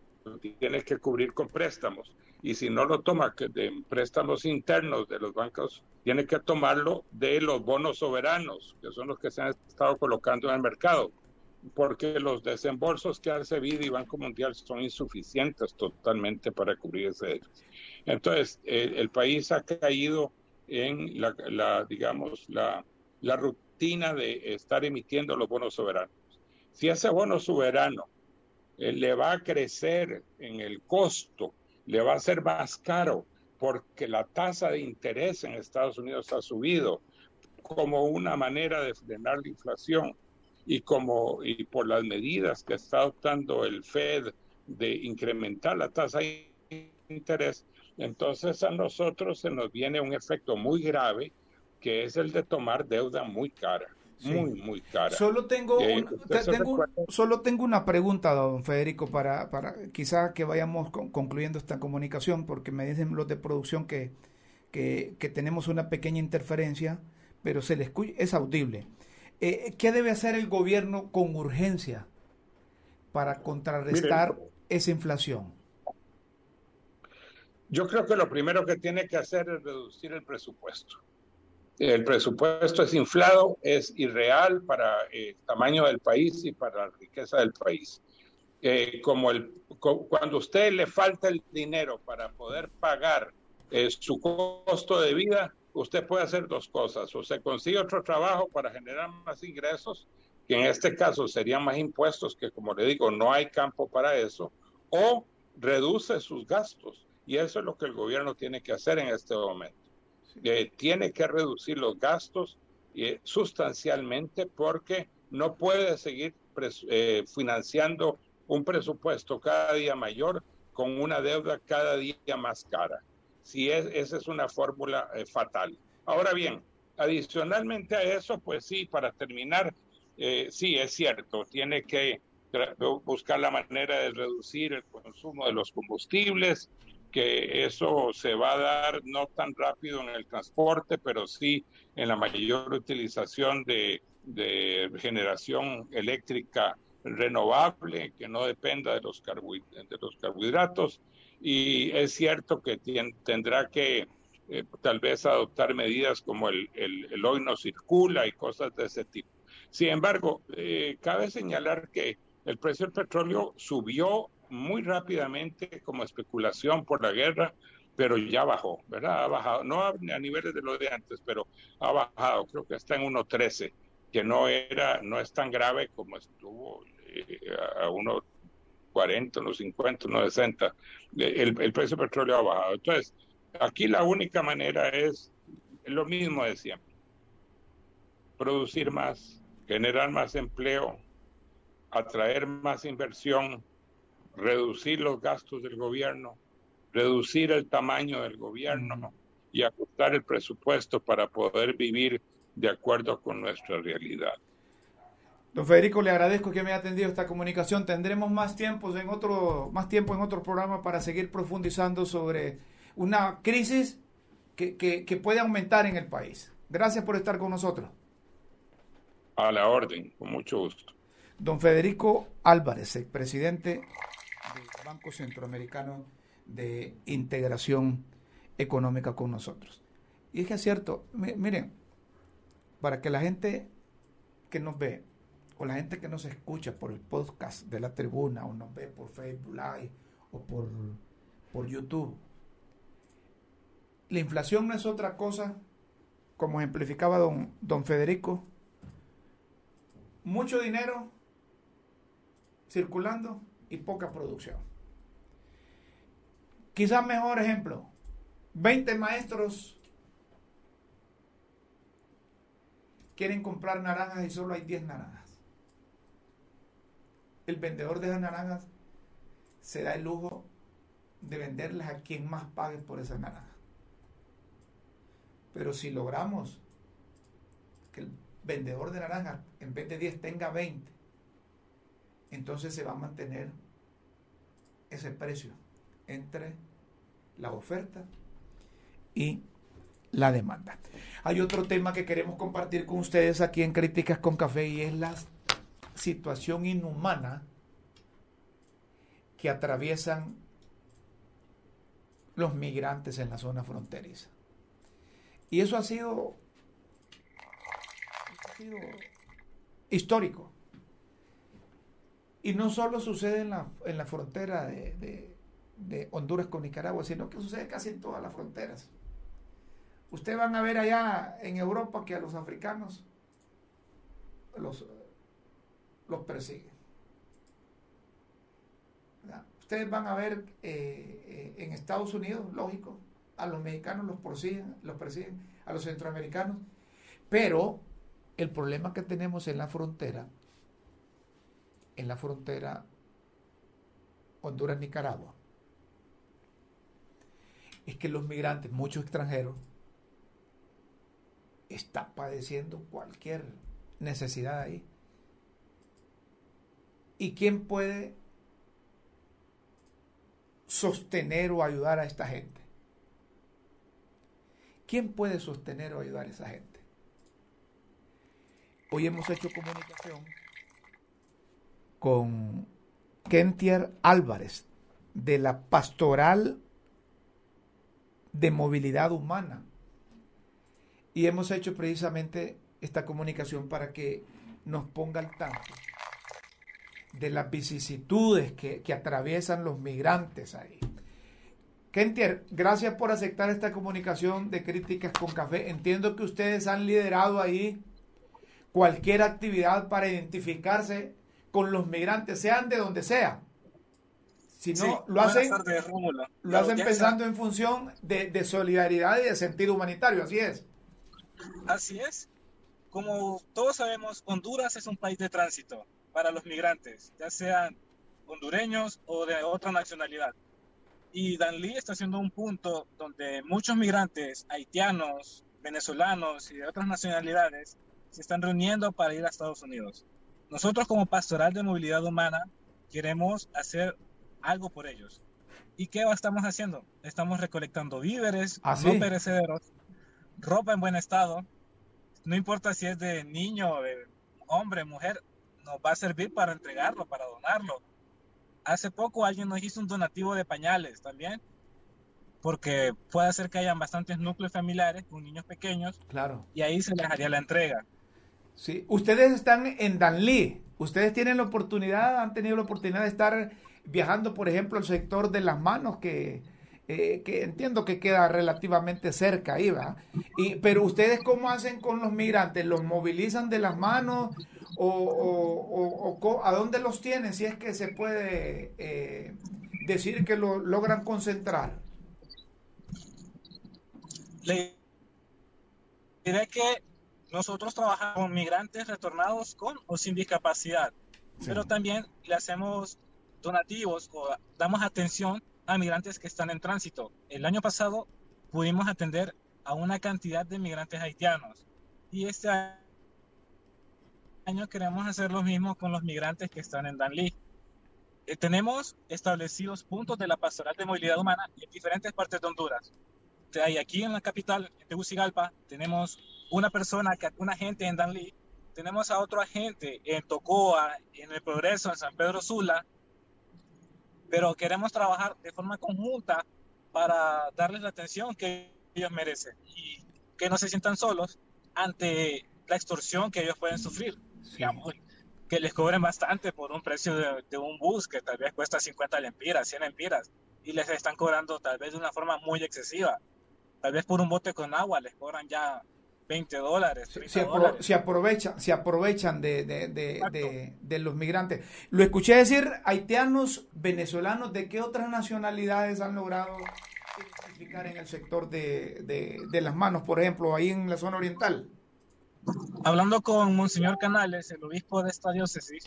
tiene que cubrir con préstamos y si no lo toma de préstamos internos de los bancos, tiene que tomarlo de los bonos soberanos, que son los que se han estado colocando en el mercado, porque los desembolsos que hace BID y Banco Mundial son insuficientes totalmente para cubrir ese déficit. Entonces, el país ha caído en la, digamos, la, la rutina de estar emitiendo los bonos soberanos. Si ese bono soberano eh, le va a crecer en el costo le va a ser más caro porque la tasa de interés en Estados Unidos ha subido como una manera de frenar la inflación y como y por las medidas que está adoptando el Fed de incrementar la tasa de interés, entonces a nosotros se nos viene un efecto muy grave que es el de tomar deuda muy cara muy, muy cara. Solo tengo, solo tengo una pregunta, don Federico, para, para quizá que vayamos concluyendo esta comunicación, porque me dicen los de producción que, que, tenemos una pequeña interferencia, pero se le escucha, es audible. Eh, ¿Qué debe hacer el gobierno con urgencia para contrarrestar esa inflación? Yo creo que lo primero que tiene que hacer es reducir el presupuesto. El presupuesto es inflado, es irreal para el tamaño del país y para la riqueza del país. Eh, como cuando a usted le falta el dinero para poder pagar eh, su costo de vida, usted puede hacer dos cosas. O se consigue otro trabajo para generar más ingresos, que en este caso serían más impuestos, que como le digo, no hay campo para eso, o reduce sus gastos. Y eso es lo que el gobierno tiene que hacer en este momento. Eh, tiene que reducir los gastos eh, sustancialmente porque no puede seguir eh, financiando un presupuesto cada día mayor con una deuda cada día más cara si es, esa es una fórmula eh, fatal. Ahora bien, adicionalmente a eso, pues sí, para terminar, eh, sí, es cierto, tiene que buscar la manera de reducir el consumo de los combustibles, que eso se va a dar no tan rápido en el transporte, pero sí en la mayor utilización de, de generación eléctrica renovable, que no dependa de los, de los carbohidratos y es cierto que tendrá que eh, tal vez adoptar medidas como el, el, hoy no circula y cosas de ese tipo. Sin embargo, eh, cabe señalar que el precio del petróleo subió muy rápidamente como especulación por la guerra, pero ya bajó, ¿verdad? Ha bajado, no a, niveles de lo de antes, pero ha bajado, creo que está en 1.13, que no era, no es tan grave como estuvo eh, a uno 40, unos 50, unos 60, el, el precio del petróleo ha bajado. Entonces, aquí la única manera es lo mismo de siempre. Producir más, generar más empleo, atraer más inversión, reducir los gastos del gobierno, reducir el tamaño del gobierno y ajustar el presupuesto para poder vivir de acuerdo con nuestra realidad. Don Federico, le agradezco que me haya atendido esta comunicación. Tendremos más tiempo en otro, más tiempo en otro programa para seguir profundizando sobre una crisis que, que, puede aumentar en el país. Gracias por estar con nosotros. A la orden, con mucho gusto. Don Federico Álvarez, el presidente Banco Centroamericano de Integración Económica con nosotros. Y es que es cierto, miren, para que la gente que nos ve o la gente que nos escucha por el podcast de la tribuna o nos ve por Facebook Live o por, por YouTube. La inflación no es otra cosa, como ejemplificaba don, don Federico, mucho dinero circulando y poca producción. Quizás mejor ejemplo, 20 maestros quieren comprar naranjas y solo hay 10 naranjas el vendedor de esas naranjas se da el lujo de venderlas a quien más pague por esa naranja. Pero si logramos que el vendedor de naranjas en vez de 10 tenga 20, entonces se va a mantener ese precio entre la oferta y la demanda. Hay otro tema que queremos compartir con ustedes aquí en Críticas con Café y es las situación inhumana que atraviesan los migrantes en la zona fronteriza. Y eso ha sido, histórico. Y no solo sucede en la, en la frontera de, Honduras con Nicaragua, sino que sucede casi en todas las fronteras. Ustedes van a ver allá en Europa que a los africanos, los, los persiguen. Ustedes van a ver eh, eh, en Estados Unidos, lógico, a los mexicanos los persiguen, los persiguen, a los centroamericanos, pero el problema que tenemos en la frontera, en la frontera Honduras-Nicaragua, es que los migrantes, muchos extranjeros, están padeciendo cualquier necesidad ahí. ¿Y quién puede sostener o ayudar a esta gente? ¿Quién puede sostener o ayudar a esa gente? hoy hemos hecho comunicación con Kentier Álvarez de la Pastoral de Movilidad Humana. Y hemos hecho precisamente esta comunicación para que nos ponga al tanto de las vicisitudes que, que atraviesan los migrantes ahí. Kentier, gracias por aceptar esta comunicación de críticas con café. Entiendo que ustedes han liderado ahí cualquier actividad para identificarse con los migrantes, sean de donde sea. Si no, lo hacen, lo hacen pensando en función de, de, solidaridad y de sentido humanitario, así es. Así es. Como todos sabemos, Honduras es un país de tránsito para los migrantes, ya sean hondureños o de otra nacionalidad. Y Danlí está siendo un punto donde muchos migrantes haitianos, venezolanos y de otras nacionalidades se están reuniendo para ir a Estados Unidos. Nosotros como Pastoral de Movilidad Humana queremos hacer algo por ellos. ¿Y qué estamos haciendo? Estamos recolectando víveres ¿Ah, no perecederos, ropa en buen estado, no importa si es de niño, de hombre, mujer, nos va a servir para entregarlo, para donarlo hace poco alguien nos hizo un donativo de pañales también, porque puede ser que hayan bastantes núcleos familiares con niños pequeños. Claro. Y ahí se les haría la entrega. Sí, ustedes están en Danlí. Ustedes tienen la oportunidad, han tenido la oportunidad de estar viajando, por ejemplo, al sector de las manos, que, eh, que entiendo que queda relativamente cerca ahí, ¿va? Y, pero ustedes, ¿cómo hacen con los migrantes? ¿Los movilizan de las manos o, o, a dónde los tienen, si es que se puede eh, decir que lo logran concentrar? Le diré que nosotros trabajamos con migrantes retornados con o sin discapacidad, pero también le hacemos donativos o damos atención a migrantes que están en tránsito. El año pasado pudimos atender a una cantidad de migrantes haitianos y este año queremos hacer lo mismo con los migrantes que están en Danlí. Eh, tenemos establecidos puntos de la pastoral de movilidad humana en diferentes partes de Honduras. Hay aquí en la capital, en Tegucigalpa, tenemos una persona, un agente en Danlí, tenemos a otro agente en Tocoa, en El Progreso, en San Pedro Sula, pero queremos trabajar de forma conjunta para darles la atención que ellos merecen y que no se sientan solos ante la extorsión que ellos pueden sufrir digamos, que les cobren bastante por un precio de, un bus que tal vez cuesta 50 lempiras, 100 lempiras, y les están cobrando tal vez de una forma muy excesiva. Tal vez por un bote con agua les cobran ya 20 dólares. se, aprovechan, se aprovechan de, de, de, los migrantes. Lo escuché decir haitianos, venezolanos, ¿de qué otras nacionalidades han logrado identificar en el sector de, las manos, por ejemplo, ahí en la zona oriental? Hablando con Monseñor Canales, el obispo de esta diócesis,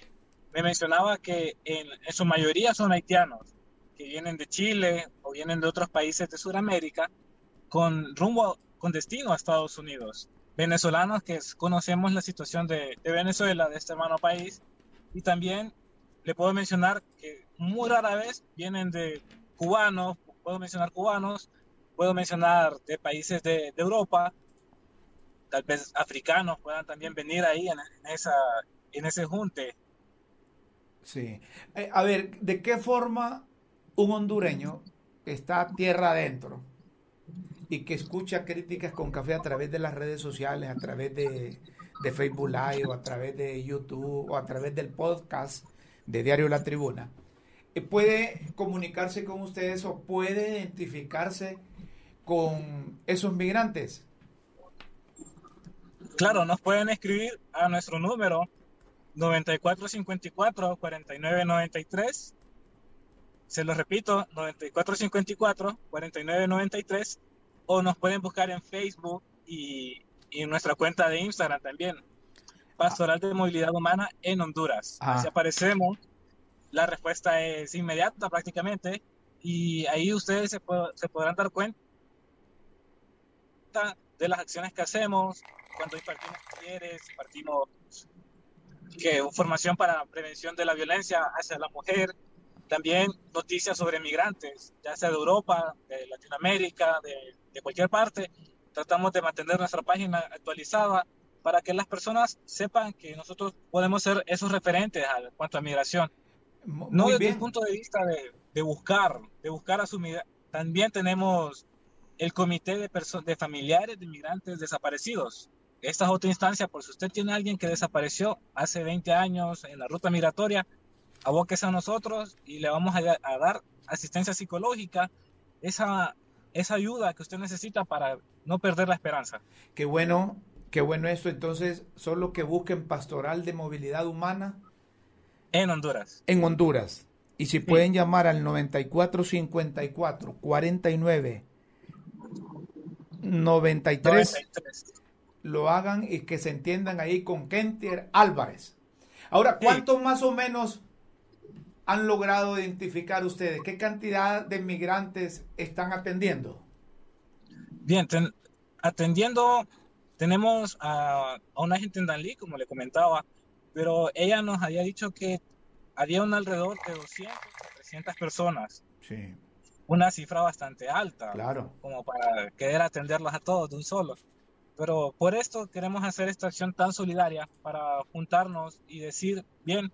me mencionaba que en, su mayoría son haitianos, que vienen de Chile o vienen de otros países de Sudamérica con rumbo, con destino a Estados Unidos. Venezolanos que conocemos la situación de, Venezuela, de este hermano país, y también le puedo mencionar que muy rara vez vienen de cubanos, puedo mencionar cubanos, puedo mencionar de países de, Europa, tal vez africanos puedan también venir ahí en, esa, en ese junte. Sí. Eh, a ver, ¿de qué forma un hondureño está tierra adentro y que escucha críticas con café a través de las redes sociales, a través de, de Facebook Live o a través de YouTube o a través del podcast de Diario La Tribuna, eh, puede comunicarse con ustedes o puede identificarse con esos migrantes? Claro, nos pueden escribir a nuestro número 9454-4993. Se lo repito, 9454-4993. O nos pueden buscar en Facebook y, en nuestra cuenta de Instagram también. Pastoral de Movilidad Humana en Honduras. Ah. Así aparecemos. La respuesta es inmediata prácticamente. Y ahí ustedes se, se podrán dar cuenta de las acciones que hacemos, cuando impartimos talleres, impartimos que, formación para prevención de la violencia hacia la mujer, también noticias sobre migrantes, ya sea de Europa, de Latinoamérica, de, de cualquier parte. Tratamos de mantener nuestra página actualizada para que las personas sepan que nosotros podemos ser esos referentes en cuanto a migración. no desde el punto de vista de, de, buscar, de buscar a su También tenemos el comité de, de familiares de migrantes desaparecidos. Esta es otra instancia, por si usted tiene a alguien que desapareció hace 20 años en la ruta migratoria, abóquese a nosotros y le vamos a, a dar asistencia psicológica, esa, esa ayuda que usted necesita para no perder la esperanza. Qué bueno, qué bueno esto. Entonces, solo que busquen pastoral de movilidad humana. En Honduras. En Honduras. Y si pueden llamar al 9454 49 93, lo hagan y que se entiendan ahí con Kentier Álvarez. Ahora, ¿cuántos más o menos han logrado identificar ustedes? ¿Qué cantidad de migrantes están atendiendo? Bien, atendiendo, tenemos a, una gente en Danlí, como le comentaba, pero ella nos había dicho que había un alrededor de 200 o 300 personas. Sí. Una cifra bastante alta. Claro. Como para querer atenderlos a todos de un solo. Pero por esto queremos hacer esta acción tan solidaria para juntarnos y decir, bien,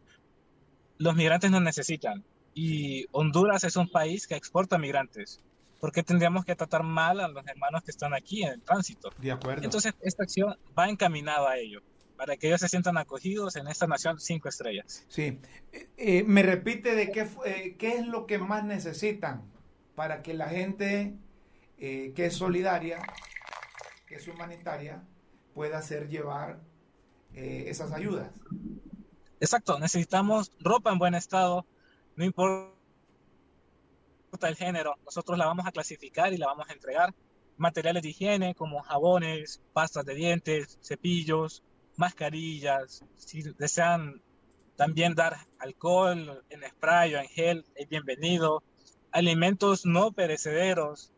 los migrantes nos necesitan y Honduras es un país que exporta migrantes. ¿Por qué tendríamos que tratar mal a los hermanos que están aquí en el tránsito? De acuerdo. Entonces, esta acción va encaminada a ello, para que ellos se sientan acogidos en esta nación cinco estrellas. Sí. Eh, eh, me repite de qué, eh, qué es lo que más necesitan para que la gente que es solidaria, que es humanitaria, pueda hacer llevar esas ayudas. Exacto, necesitamos ropa en buen estado, no importa el género, nosotros la vamos a clasificar y la vamos a entregar. Materiales de higiene como jabones, pastas de dientes, cepillos, mascarillas, si desean también dar alcohol en spray o en gel, es bienvenido. Alimentos no perecederos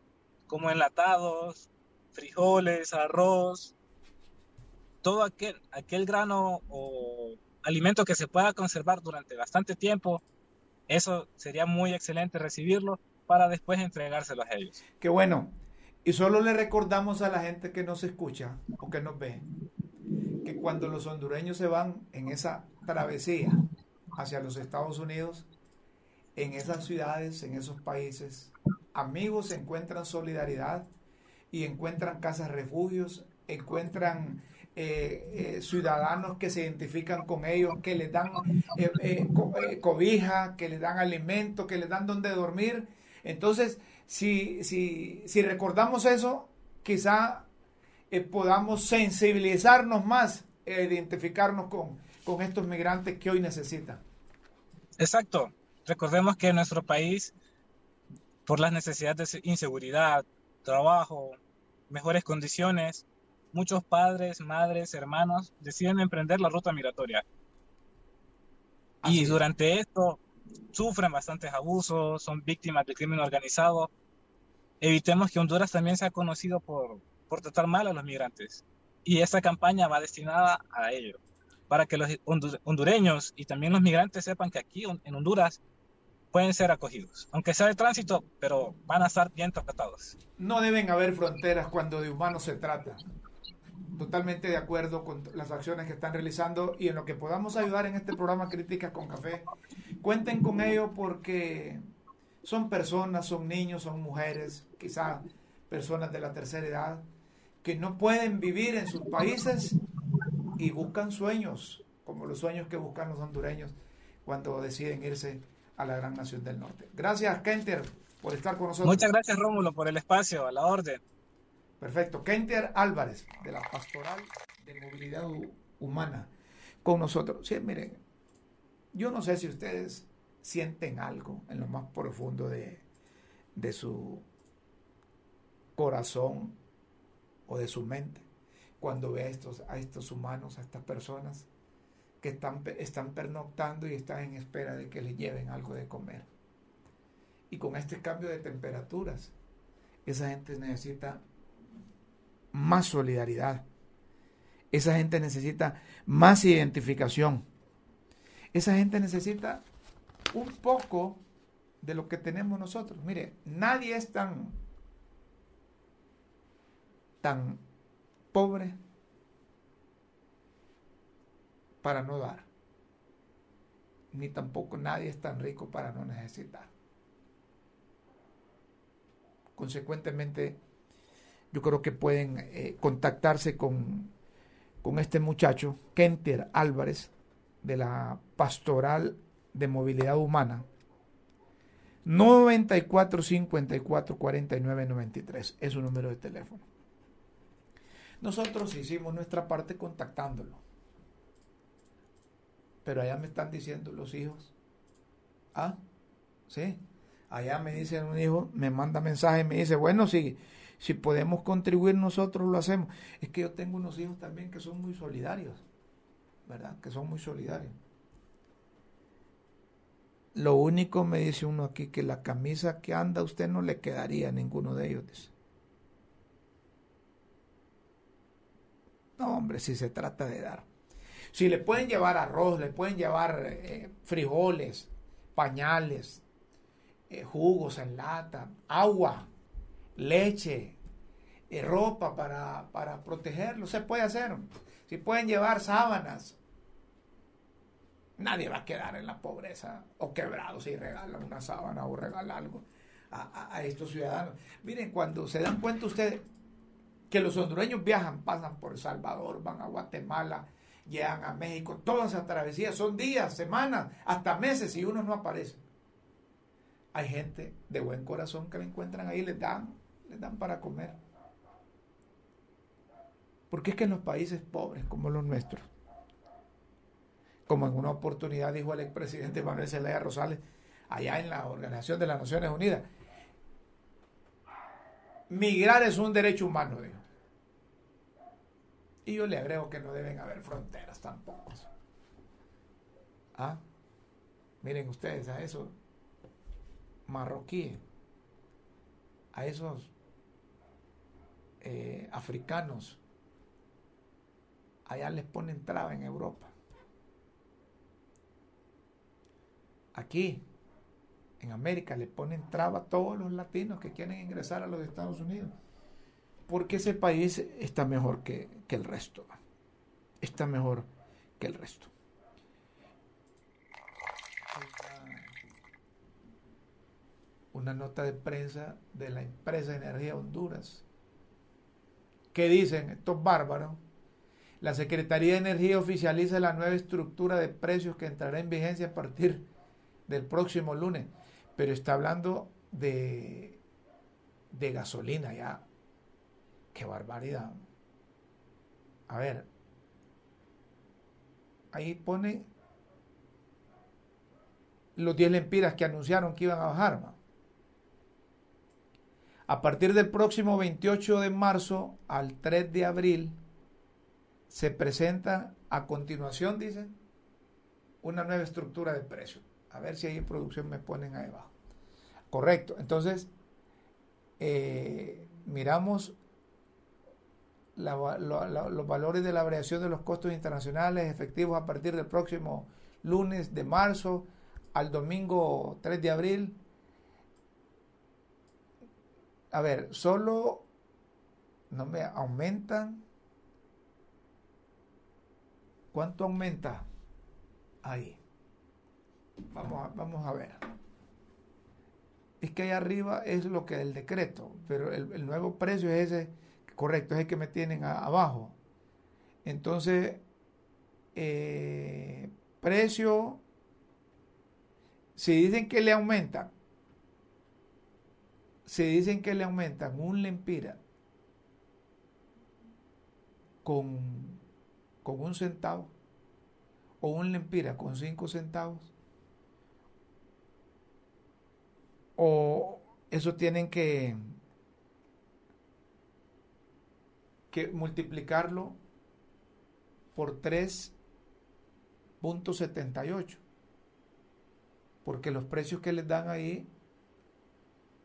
como enlatados, frijoles, arroz, todo aquel, aquel grano o alimento que se pueda conservar durante bastante tiempo, eso sería muy excelente recibirlo para después entregárselo a ellos. Qué bueno. Y solo le recordamos a la gente que nos escucha o que nos ve que cuando los hondureños se van en esa travesía hacia los Estados Unidos, en esas ciudades, en esos países, amigos encuentran solidaridad y encuentran casas refugios, encuentran eh, eh, ciudadanos que se identifican con ellos, que les dan eh, cobija, que les dan alimento, que les dan donde dormir. Entonces, si, si, si recordamos eso, quizá podamos sensibilizarnos más e identificarnos con, con estos migrantes que hoy necesitan. Exacto. Recordemos que en nuestro país, por las necesidades de inseguridad, trabajo, mejores condiciones, muchos padres, madres, hermanos deciden emprender la ruta migratoria. y durante esto sufren bastantes abusos, son víctimas del crimen organizado. Evitemos que Honduras también sea conocido por, por tratar mal a los migrantes. Y esta campaña va destinada a ello, para que los hondureños y también los migrantes sepan que aquí en Honduras pueden ser acogidos, aunque sea de tránsito, pero van a estar bien tratados. No deben haber fronteras cuando de humanos se trata totalmente de acuerdo con las acciones que están realizando y en lo que podamos ayudar en este programa Críticas con Café. Cuenten con ello porque son personas, son niños, son mujeres, quizá personas de la tercera edad, que no pueden vivir en sus países y buscan sueños, como los sueños que buscan los hondureños cuando deciden irse a la gran nación del norte. Gracias, Kenter, por estar con nosotros. Muchas gracias, Rómulo, por el espacio, a la orden. Perfecto. Kenter Álvarez, de la Pastoral de Movilidad Humana, con nosotros. Sí, miren, yo no sé si ustedes sienten algo en lo más profundo de, de su corazón o de su mente cuando ve a estos, a estos humanos, a estas personas que están, están pernoctando y están en espera de que les lleven algo de comer. Y con este cambio de temperaturas, esa gente necesita más solidaridad. Esa gente necesita más identificación. Esa gente necesita un poco de lo que tenemos nosotros. Mire, nadie es tan, tan pobre para no dar. Ni tampoco nadie es tan rico para no necesitar. Consecuentemente, yo creo que pueden eh, contactarse con, con este muchacho, Kenter Álvarez, de la Pastoral de Movilidad Humana. 94 54 49 93 es su número de teléfono. Nosotros hicimos nuestra parte contactándolo. Pero allá me están diciendo los hijos. Ah, sí. Allá me dicen un hijo, me manda mensaje y me dice, bueno, si, si podemos contribuir nosotros lo hacemos. Es que yo tengo unos hijos también que son muy solidarios, ¿verdad? Que son muy solidarios. Lo único, me dice uno aquí, que la camisa que anda a usted no le quedaría a ninguno de ellos. No, hombre, si se trata de dar. Si le pueden llevar arroz, le pueden llevar eh, frijoles, pañales, eh, jugos en lata, agua, leche, eh, ropa para, para protegerlo, se puede hacer. Si pueden llevar sábanas, nadie va a quedar en la pobreza o quebrado si regalan una sábana o regalan algo a, estos ciudadanos. Miren, cuando se dan cuenta ustedes que los hondureños viajan, pasan por El Salvador, van a Guatemala, llegan a México, todas esas travesías son días, semanas, hasta meses y uno no aparece. Hay gente de buen corazón que la encuentran ahí, les dan, les dan para comer. Porque es que en los países pobres como los nuestros, como en una oportunidad dijo el expresidente Manuel Zelaya Rosales, allá en la Organización de las Naciones Unidas, migrar es un derecho humano, dijo. Y yo le agrego que no deben haber fronteras tampoco. ¿Ah? Miren ustedes a esos marroquíes, a esos eh, africanos, allá les ponen traba en Europa. Aquí, en América, les ponen traba a todos los latinos que quieren ingresar a los Estados Unidos porque ese país está mejor que, el resto. Está mejor que el resto. Una nota de prensa de la empresa de Energía Honduras que dicen estos bárbaros. La Secretaría de Energía oficializa la nueva estructura de precios que entrará en vigencia a partir del próximo lunes. Pero está hablando de, de gasolina ya. Qué barbaridad. A ver. Ahí pone los 10 lempiras que anunciaron que iban a bajar. A partir del próximo 28 de marzo al 3 de abril se presenta a continuación, dicen, una nueva estructura de precios. A ver si ahí en producción me ponen ahí abajo. Correcto. Entonces, eh, miramos los valores de la variación de los costos internacionales efectivos a partir del próximo lunes de marzo al domingo 3 de abril. A ver, solo no me aumentan. ¿Cuánto aumenta? Ahí. Vamos a, vamos a ver. Es que ahí arriba es lo que el decreto, pero el, nuevo precio es ese Correcto, es el que me tienen abajo. Entonces, eh, precio, si dicen que le aumentan, si dicen que le aumentan un lempira con, con un centavo o un lempira con cinco centavos, o eso tienen que que multiplicarlo por 3.78. Porque los precios que les dan ahí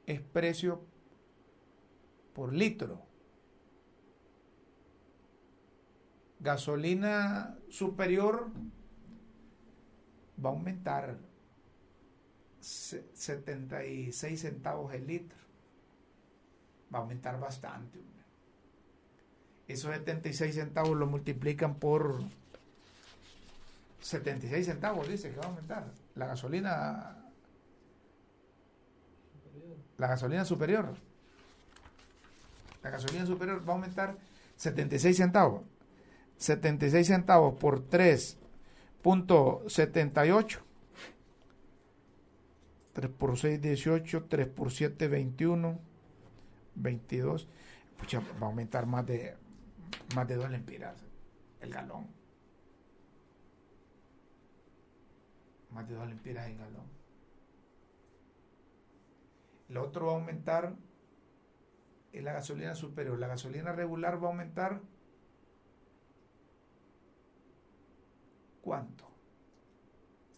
es precio por litro. Gasolina superior va a aumentar 76 centavos el litro. Va a aumentar bastante esos 76 centavos lo multiplican por 76 centavos, dice que va a aumentar. La gasolina. La gasolina superior. La gasolina superior va a aumentar 76 centavos. 76 centavos por 3.78. 3 por 6, 18. 3 por 7, 21. 22. Pucha, va a aumentar más de, más de 2 lempiras el galón. Más de 2 lempiras el galón. El otro va a aumentar es la gasolina superior. La gasolina regular va a aumentar. ¿Cuánto?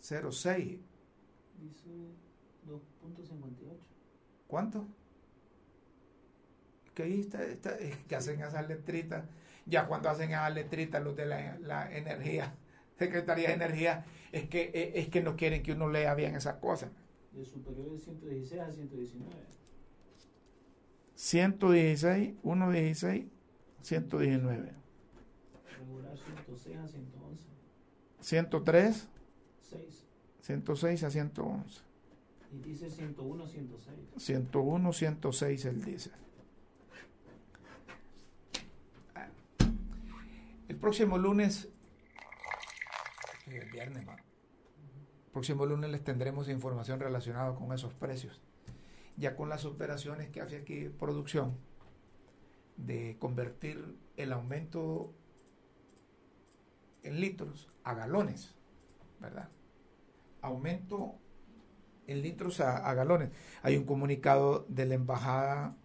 0,6. Dice 2.58. ¿Cuánto? Que ahí está, está, que hacen esas letritas. Ya cuando hacen esas letritas los de la, la energía, [LAUGHS] Secretaría de Energía, es que, es que no quieren que uno lea bien esas cosas. De superior de 116 a 119. 116, 116, 119. Regular 106 a 111. 103, 6. 106 a 111. Y dice 101, 106. 101, 106 él dice. El próximo lunes, el viernes, ¿no? Próximo lunes les tendremos información relacionada con esos precios ya con las operaciones que hace aquí producción de convertir el aumento en litros a galones, ¿verdad? Aumento en litros a, a galones. Hay un comunicado de la embajada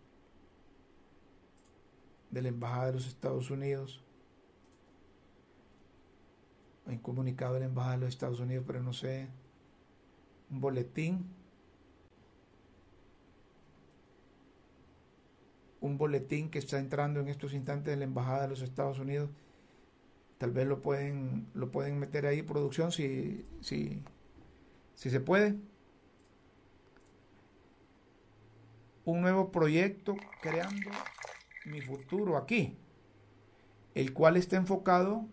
de la embajada de los Estados Unidos. Hay un comunicado de la embajada de los Estados Unidos, pero no sé, un boletín un boletín que está entrando en estos instantes de la Embajada de los Estados Unidos. Tal vez lo pueden, lo pueden meter ahí, producción, si, si, si se puede. Un nuevo proyecto creando mi futuro aquí, el cual está enfocado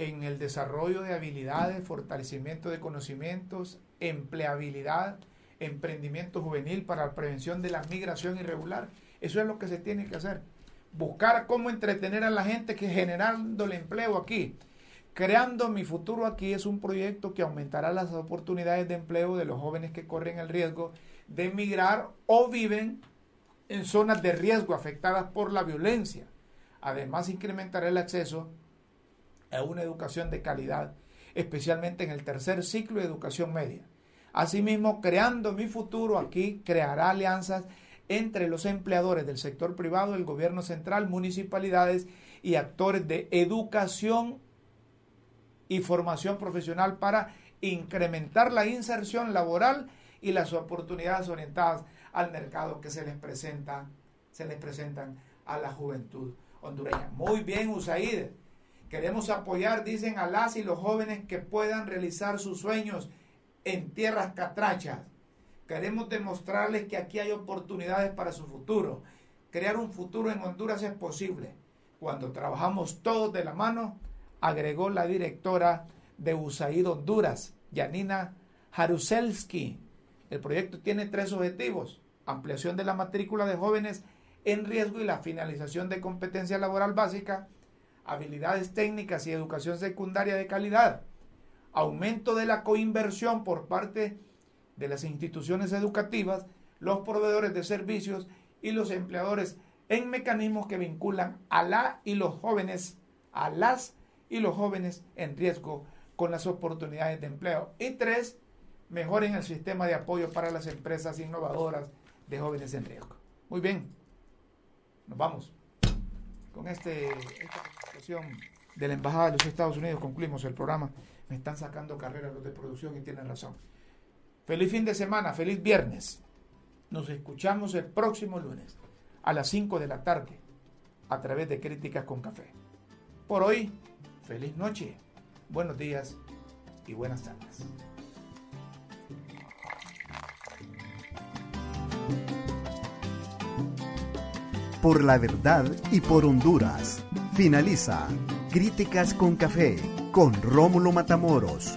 en el desarrollo de habilidades, fortalecimiento de conocimientos, empleabilidad, emprendimiento juvenil para la prevención de la migración irregular. Eso es lo que se tiene que hacer. Buscar cómo entretener a la gente que generando el empleo aquí. Creando mi futuro aquí es un proyecto que aumentará las oportunidades de empleo de los jóvenes que corren el riesgo de emigrar o viven en zonas de riesgo afectadas por la violencia. Además, incrementará el acceso a una educación de calidad, especialmente en el tercer ciclo de educación media. Asimismo, creando mi futuro aquí, creará alianzas entre los empleadores del sector privado, el gobierno central, municipalidades y actores de educación y formación profesional para incrementar la inserción laboral y las oportunidades orientadas al mercado que se les presenta, se les presentan a la juventud hondureña. Muy bien, USAID. Queremos apoyar, dicen a las y los jóvenes que puedan realizar sus sueños en tierras catrachas. Queremos demostrarles que aquí hay oportunidades para su futuro. Crear un futuro en Honduras es posible. Cuando trabajamos todos de la mano, agregó la directora de USAID Honduras, Yanina Jaruzelski. El proyecto tiene tres objetivos. Ampliación de la matrícula de jóvenes en riesgo y la finalización de competencia laboral básica, habilidades técnicas y educación secundaria de calidad aumento de la coinversión por parte de las instituciones educativas, los proveedores de servicios y los empleadores en mecanismos que vinculan a la y los jóvenes, a las y los jóvenes en riesgo con las oportunidades de empleo. Y tres, mejoren el sistema de apoyo para las empresas innovadoras de jóvenes en riesgo. Muy bien, nos vamos. Con este, esta de la Embajada de los Estados Unidos concluimos el programa. Me están sacando carreras los de producción y tienen razón. Feliz fin de semana, feliz viernes. Nos escuchamos el próximo lunes a las 5 de la tarde a través de Críticas con Café. Por hoy, feliz noche, buenos días y buenas tardes. Por la verdad y por Honduras. Finaliza Críticas con Café con Rómulo Matamoros.